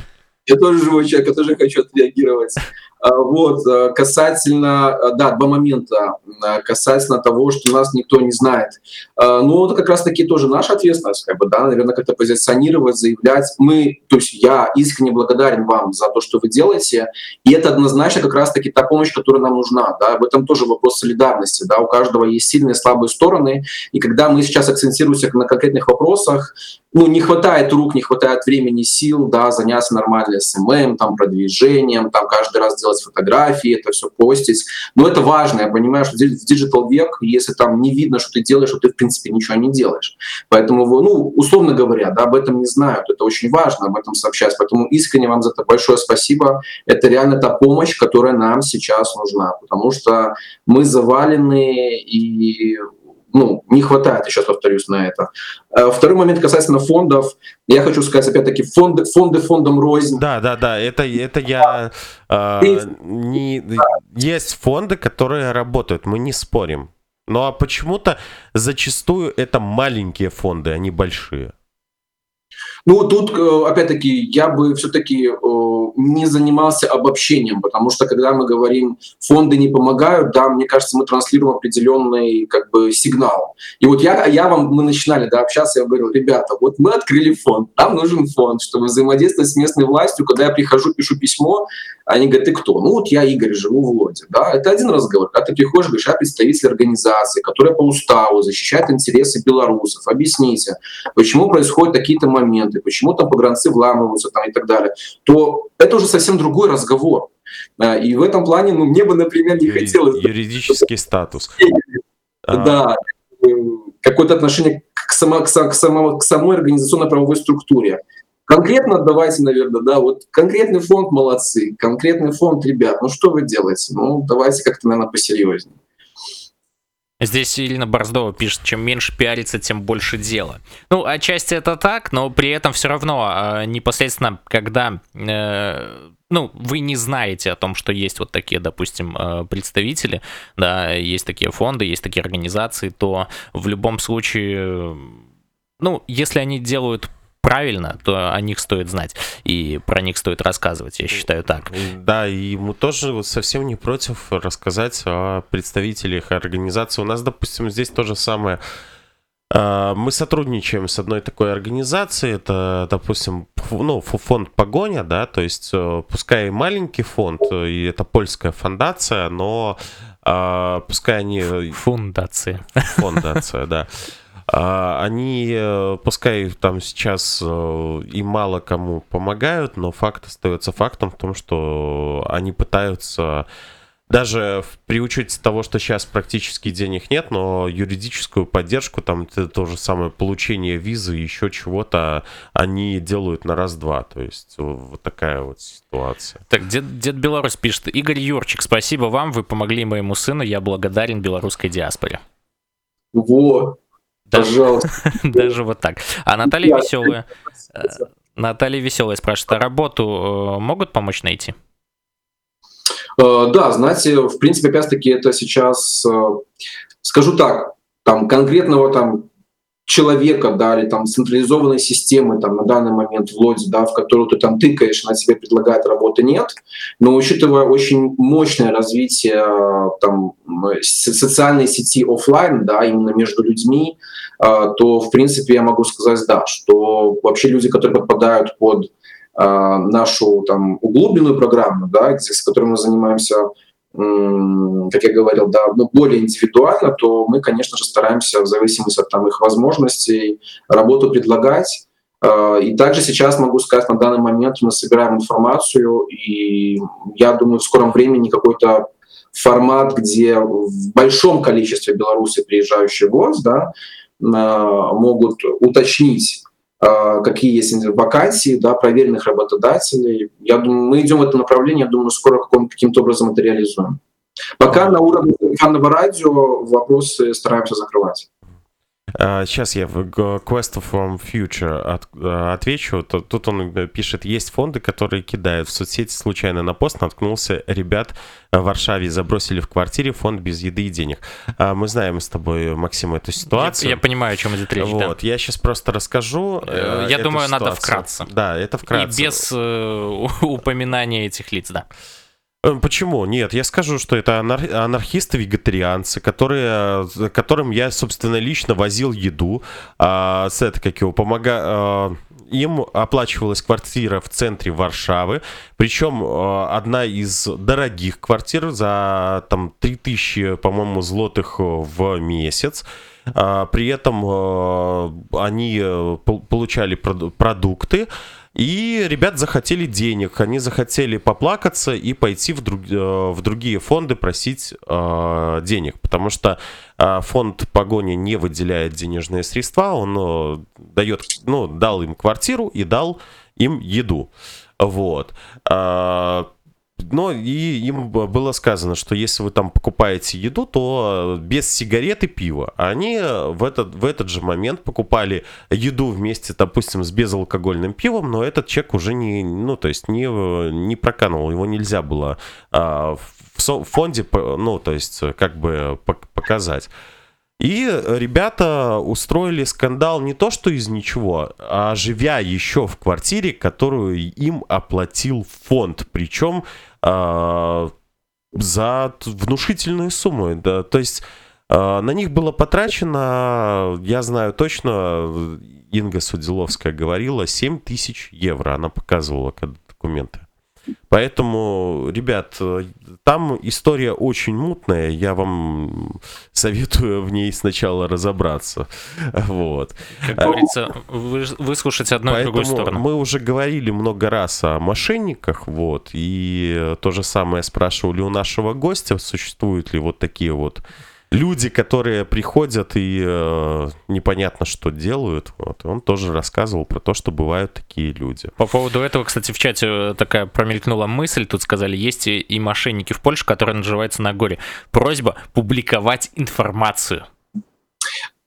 Я тоже живой человек, я тоже хочу отреагировать. А, вот, э, касательно, э, да, два момента, э, касательно того, что нас никто не знает. А, ну, это как раз-таки тоже наша ответственность, как бы, да, наверное, как-то позиционировать, заявлять. Мы, то есть я искренне благодарен вам за то, что вы делаете, и это однозначно как раз-таки та помощь, которая нам нужна, да, в этом тоже вопрос солидарности, да, у каждого есть сильные и слабые стороны, и когда мы сейчас акцентируемся на конкретных вопросах, ну, не хватает рук, не хватает времени, сил, да, заняться нормально SMM, там, продвижением, там, каждый раз делать фотографии, это все постить. Но это важно, я понимаю, что в digital век, если там не видно, что ты делаешь, то ты, в принципе, ничего не делаешь. Поэтому, ну, условно говоря, да, об этом не знают, это очень важно об этом сообщать. Поэтому искренне вам за это большое спасибо. Это реально та помощь, которая нам сейчас нужна, потому что мы завалены и ну, не хватает, еще повторюсь на это. Э, второй момент касательно фондов. Я хочу сказать, опять-таки, фонды, фонды фондом рознь. Да, да, да, это, это я... Э, не, есть фонды, которые работают, мы не спорим. Но а почему-то зачастую это маленькие фонды, а не большие. Ну, тут, э, опять-таки, я бы все-таки э, не занимался обобщением, потому что, когда мы говорим, фонды не помогают, да, мне кажется, мы транслируем определенный как бы сигнал. И вот я, я вам, мы начинали да, общаться, я говорил, ребята, вот мы открыли фонд, нам нужен фонд, чтобы взаимодействовать с местной властью. Когда я прихожу, пишу письмо, они говорят, ты кто? Ну вот я Игорь, живу в Лоде. Да? Это один разговор. Когда ты приходишь, говоришь, я представитель организации, которая по уставу защищает интересы белорусов. Объясните, почему происходят такие-то моменты, почему там погранцы вламываются там, и так далее. То это уже совсем другой разговор. А, и в этом плане, ну, мне бы, например, не Юри- хотелось... Юридический статус. Да, а. какое-то отношение к, само, к, само, к самой организационно-правовой структуре. Конкретно давайте, наверное, да, вот конкретный фонд молодцы, конкретный фонд, ребят, ну что вы делаете? Ну давайте как-то, наверное, посерьезнее. Здесь Ирина Борздова пишет, чем меньше пиарится, тем больше дела. Ну, отчасти это так, но при этом все равно э, непосредственно, когда э, ну, вы не знаете о том, что есть вот такие, допустим, э, представители, да, есть такие фонды, есть такие организации, то в любом случае, ну, если они делают правильно, то о них стоит знать, и про них стоит рассказывать, я считаю так. Да, и мы тоже совсем не против рассказать о представителях организации. У нас, допустим, здесь то же самое А, мы сотрудничаем с одной такой организацией, это, допустим, ну, фонд Погоня, да, то есть э, пускай маленький фонд, э, и это польская фундация, но а, пускай они... Фундация. Фундация, да. А, они, э, пускай там сейчас и мало кому помогают, но факт остается фактом в том, что они пытаются даже при учете того, что сейчас практически денег нет, но юридическую поддержку, там это то же самое получение визы, еще чего-то, они делают на раз-два. То есть вот такая вот ситуация. Так, дед, дед Беларусь пишет. Игорь Юрчик, спасибо вам, вы помогли моему сыну, я благодарен белорусской диаспоре. Вот, пожалуйста. [laughs] Даже вот так. А Наталья Веселая... Э, Наталья Веселая спрашивает, а работу э, могут помочь найти? Э, да, знаете, в принципе, опять-таки это сейчас, скажу так, там конкретного там человека, да, или там централизованной системы там на данный момент в Лоде, да, в которую ты там тыкаешь, она тебе предлагает работы, нет. Но учитывая очень мощное развитие э, там социальной сети офлайн, да, именно между людьми, то, в принципе, я могу сказать, да, что вообще люди, которые подпадают под а, нашу там углубленную программу, да, с которой мы занимаемся, как я говорил, да, ну, более индивидуально, то мы, конечно же, стараемся в зависимости от там, их возможностей работу предлагать. А, и также сейчас могу сказать, на данный момент мы собираем информацию, и я думаю, в скором времени какой-то формат, где в большом количестве белорусы, приезжающие в ВОЗ, да, а, могут уточнить какие есть вакансии, да, проверенных работодателей. Я думаю, мы идем в это направление, я думаю, скоро каким-то образом это реализуем. Пока на уровне фанного радио вопросы стараемся закрывать. Сейчас я в Quest from Future от, э, отвечу. Тут он э, пишет, есть фонды, которые кидают в соцсети случайно на пост, наткнулся, ребят в Варшаве забросили в квартире фонд без еды и денег. А, мы знаем с тобой, Максим, эту ситуацию. Я, я понимаю, о чем идет речь. Вот, да. я сейчас просто расскажу. Э, я думаю, ситуацию. надо вкратце. Да, это вкратце. И без э, [laughs] упоминания этих лиц, да. Э, почему? Нет, я скажу, что это анар- анархисты-вегетарианцы, которые, которым я, собственно, лично возил еду. А, с это как его помога... А, им оплачивалась квартира в центре Варшавы, причем а, одна из дорогих квартир за там 3000, по-моему, злотых в месяц. А, при этом а, они э, получали продукты, и ребят захотели денег, они захотели поплакаться и пойти в, друг, э, в другие фонды просить э, денег, потому что э, фонд погони не выделяет денежные средства, он э, дает, ну, дал им квартиру и дал им еду. Вот. Э, но и им было сказано, что если вы там покупаете еду, то без сигарет и пива. Они в этот, в этот же момент покупали еду вместе, допустим, с безалкогольным пивом, но этот чек уже не, ну, то есть не, не проканул, его нельзя было а, в фонде, ну, то есть как бы показать. И ребята устроили скандал не то что из ничего, а живя еще в квартире, которую им оплатил фонд. Причем э, за внушительные суммы. Да, то есть э, на них было потрачено, я знаю точно, Инга Судиловская говорила, 7 тысяч евро. Она показывала документы. Поэтому, ребят, там история очень мутная, я вам советую в ней сначала разобраться. Вот. Как говорится, выслушать одну и другую сторону. Мы уже говорили много раз о мошенниках, вот, и то же самое спрашивали у нашего гостя, существуют ли вот такие вот люди, которые приходят и э, непонятно что делают. Вот. И он тоже рассказывал про то, что бывают такие люди. По поводу этого, кстати, в чате такая промелькнула мысль. Тут сказали, есть и мошенники в Польше, которые наживаются на горе. Просьба публиковать информацию.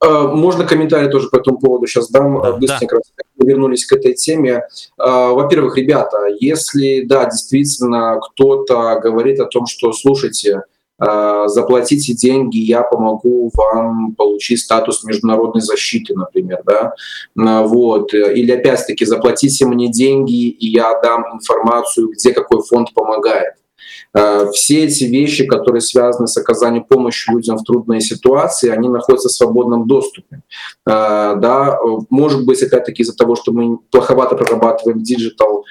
Э, можно комментарий тоже по этому поводу сейчас дам. Да, Быстренько да. вернулись к этой теме. Э, во-первых, ребята, если, да, действительно кто-то говорит о том, что, слушайте, заплатите деньги, я помогу вам получить статус международной защиты, например, да, вот, или опять-таки заплатите мне деньги, и я дам информацию, где какой фонд помогает. Э, все эти вещи, которые связаны с оказанием помощи людям в трудной ситуации, они находятся в свободном доступе. Э, да, может быть, опять-таки из-за того, что мы плоховато прорабатываем digital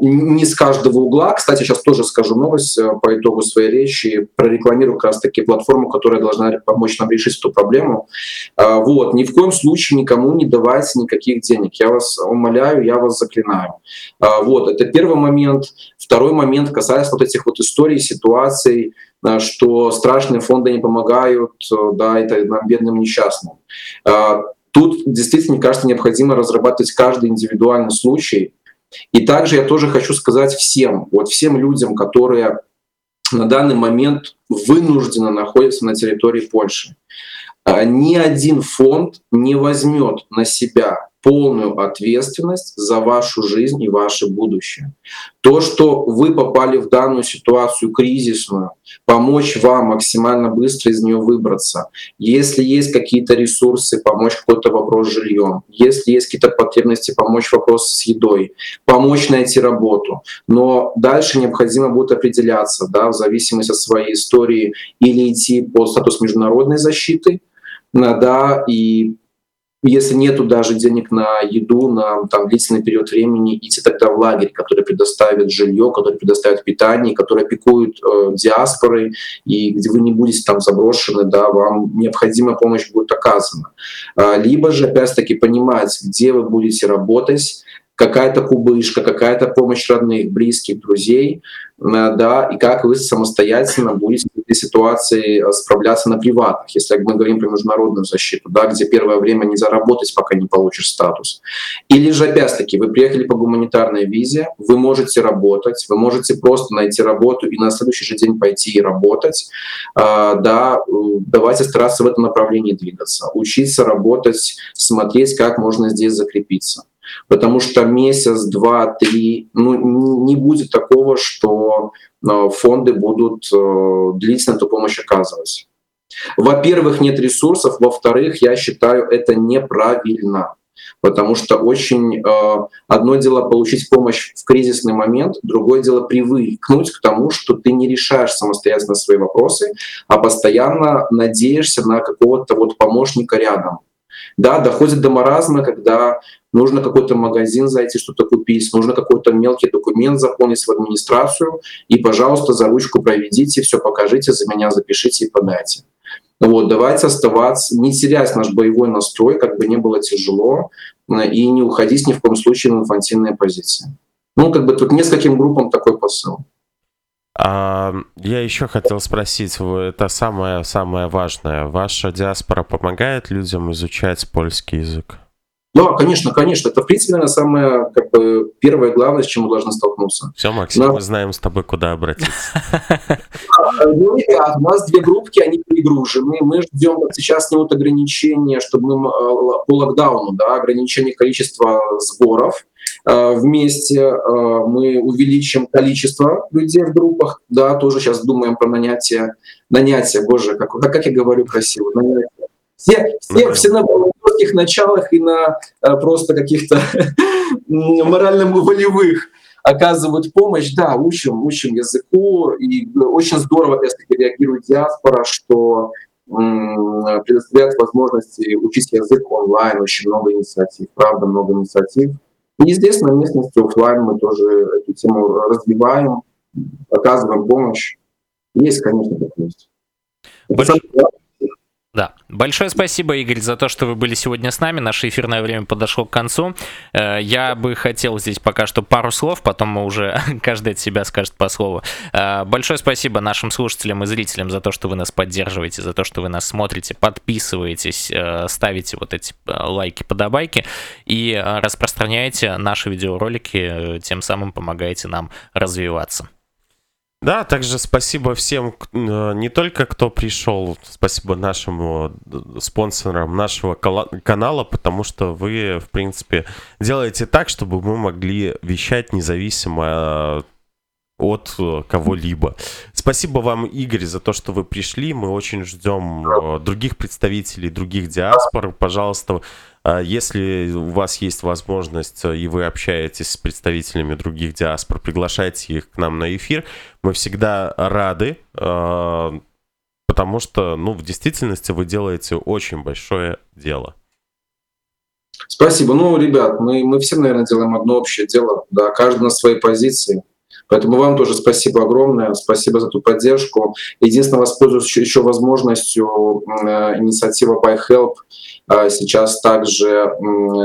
не с каждого угла. Кстати, сейчас тоже скажу новость по итогу своей речи, прорекламирую как раз-таки платформу, которая должна помочь нам решить эту проблему. Вот, ни в коем случае никому не давайте никаких денег. Я вас умоляю, я вас заклинаю. Вот, это первый момент. Второй момент касается вот этих вот историй, ситуаций, э, что страшные фонды не помогают, э, да, это бедным несчастным. Э, тут действительно, мне кажется, необходимо разрабатывать каждый индивидуальный случай. И также я тоже хочу сказать всем, вот всем людям, которые на данный момент вынуждены находиться на территории Польши. Ни один фонд не возьмет на себя полную ответственность за вашу жизнь и ваше будущее. То, что вы попали в данную ситуацию кризисную, помочь вам максимально быстро из нее выбраться. Если есть какие-то ресурсы, помочь какой-то вопрос с жильем. Если есть какие-то потребности, помочь вопрос с едой. Помочь найти работу. Но дальше необходимо будет определяться, да, в зависимости от своей истории, или идти по статус международной защиты, да, и если нету даже денег на еду на там, длительный период времени, идти тогда в лагерь, который предоставит жилье, который предоставит питание, который пикует э, диаспоры, и где вы не будете там заброшены, да, вам необходимая помощь будет оказана. А, либо же, опять-таки, понимать, где вы будете работать, какая-то кубышка, какая-то помощь родных, близких, друзей, э, да, и как вы самостоятельно будете этой ситуации э, справляться на приватных, если мы говорим про международную защиту, да, где первое время не заработать, пока не получишь статус. Или же, опять-таки, вы приехали по гуманитарной визе, вы можете работать, вы можете просто найти работу и на следующий же день пойти и работать, а, да, давайте стараться в этом направлении двигаться, учиться работать, смотреть, как можно здесь закрепиться. Потому что месяц, два, три, ну, не будет такого, что э, фонды будут э, длительно эту помощь оказывать. Во-первых, нет ресурсов, во-вторых, я считаю это неправильно. Потому что очень э, одно дело получить помощь в кризисный момент, другое дело привыкнуть к тому, что ты не решаешь самостоятельно свои вопросы, а постоянно надеешься на какого-то вот помощника рядом. Да, доходит до маразма, когда нужно какой-то магазин зайти, что-то купить, нужно какой-то мелкий документ заполнить в администрацию, и, пожалуйста, за ручку проведите, все покажите, за меня запишите и подайте. Вот, давайте оставаться, не терять наш боевой настрой, как бы не было тяжело, и не уходить ни в коем случае в инфантильные позиции. Ну, как бы тут нескольким группам такой посыл. А, я еще хотел спросить, это самое самое важное. Ваша диаспора помогает людям изучать польский язык? Да, конечно, конечно. Это, в принципе, наверное, самое как бы, первое главное, с чем мы должны столкнуться. Все, Максим, Но... мы знаем с тобой, куда обратиться. Ну, ребят, у нас две группки, они перегружены. Мы ждем сейчас вот ограничения, чтобы мы по локдауну, да, ограничение количества сборов. Э, вместе э, мы увеличим количество людей в группах, да, тоже сейчас думаем про нанятие, нанятие, боже, как, как я говорю красиво, нанятие. Все, все, все на волонтерских началах и на э, просто каких-то [laughs] морально-волевых оказывают помощь. Да, учим, учим языку, и очень здорово, если реагирует диаспора, что предоставляет возможности учить язык онлайн, очень много инициатив, правда, много инициатив. И здесь на местности офлайн мы тоже эту тему развиваем, оказываем помощь. Есть, конечно, такое. Больш... Да. Большое спасибо, Игорь, за то, что вы были сегодня с нами. Наше эфирное время подошло к концу. Э, я бы хотел здесь пока что пару слов, потом мы уже [laughs] каждый от себя скажет по слову. Э, большое спасибо нашим слушателям и зрителям за то, что вы нас поддерживаете, за то, что вы нас смотрите, подписываетесь, э, ставите вот эти лайки, подобайки и распространяете наши видеоролики, тем самым помогаете нам развиваться. Да, также спасибо всем, э, не только кто пришел, спасибо нашим э, спонсорам нашего канала, потому что вы, в принципе, делаете так, чтобы мы могли вещать независимо э, от кого-либо. спасибо вам, Игорь, за то, что вы пришли. Мы очень ждем других представителей, других диаспор. Пожалуйста, если у вас есть возможность э, и вы общаетесь с представителями других диаспор, приглашайте их к нам на эфир. Мы всегда рады, потому что, ну, в действительности вы делаете очень большое дело. Спасибо. Ну, ребят, мы, мы все, наверное, делаем одно общее дело. Да, каждый на своей позиции. Поэтому вам тоже спасибо огромное, спасибо за эту поддержку. Единственное, воспользуюсь еще возможностью, э, инициатива Buy Help э, сейчас также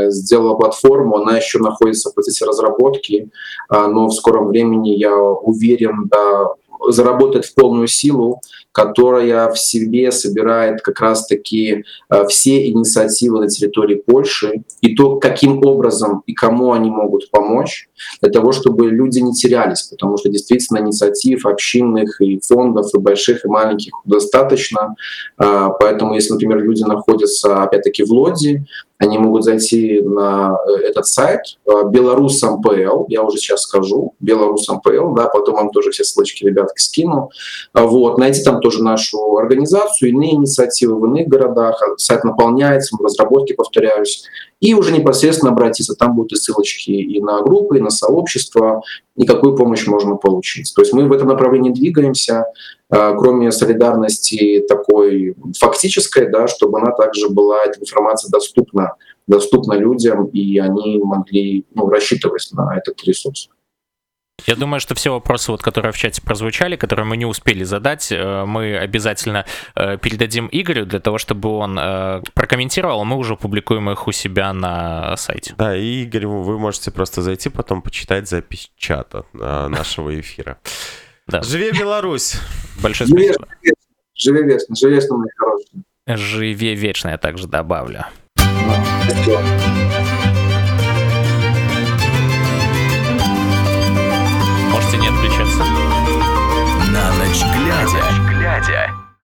сделала платформу, она еще находится в процессе разработки, э, но в скором времени, я уверен, да, заработает в полную силу, которая в себе собирает как раз-таки э, все инициативы на территории Польши и то, каким образом и кому они могут помочь, для того, чтобы люди не терялись, потому что действительно инициатив общинных и фондов, и больших, и маленьких достаточно. Э, поэтому если, например, люди находятся, опять-таки, в Лоди, они могут зайти на э, этот сайт белорус.мпл, я уже сейчас скажу, белорус.мпл, да, потом вам тоже все ссылочки, ребятки, скину. Вот, найти там тоже нашу организацию, иные инициативы в иных городах, сайт наполняется, разработки, повторяюсь, и уже непосредственно обратиться, там будут и ссылочки и на группы, и на сообщества, и какую помощь можно получить. То есть мы в этом направлении двигаемся, а, кроме солидарности такой фактической, да, чтобы она также была, эта информация доступна, доступна людям, и они могли ну, рассчитывать на этот ресурс. Я думаю, что все вопросы, вот, которые в чате прозвучали, которые мы не успели задать, э, мы обязательно э, передадим Игорю для того, чтобы он э, прокомментировал, а мы уже публикуем их у себя на сайте. Да, и Игорь, вы можете просто зайти, потом почитать запись чата нашего эфира. [laughs] Да. Живе Беларусь! Большое спасибо. Живе вечно, живе вечно, мои хорошие. Живе вечно, я также добавлю. Спасибо. Отключаться. На ночь глядя.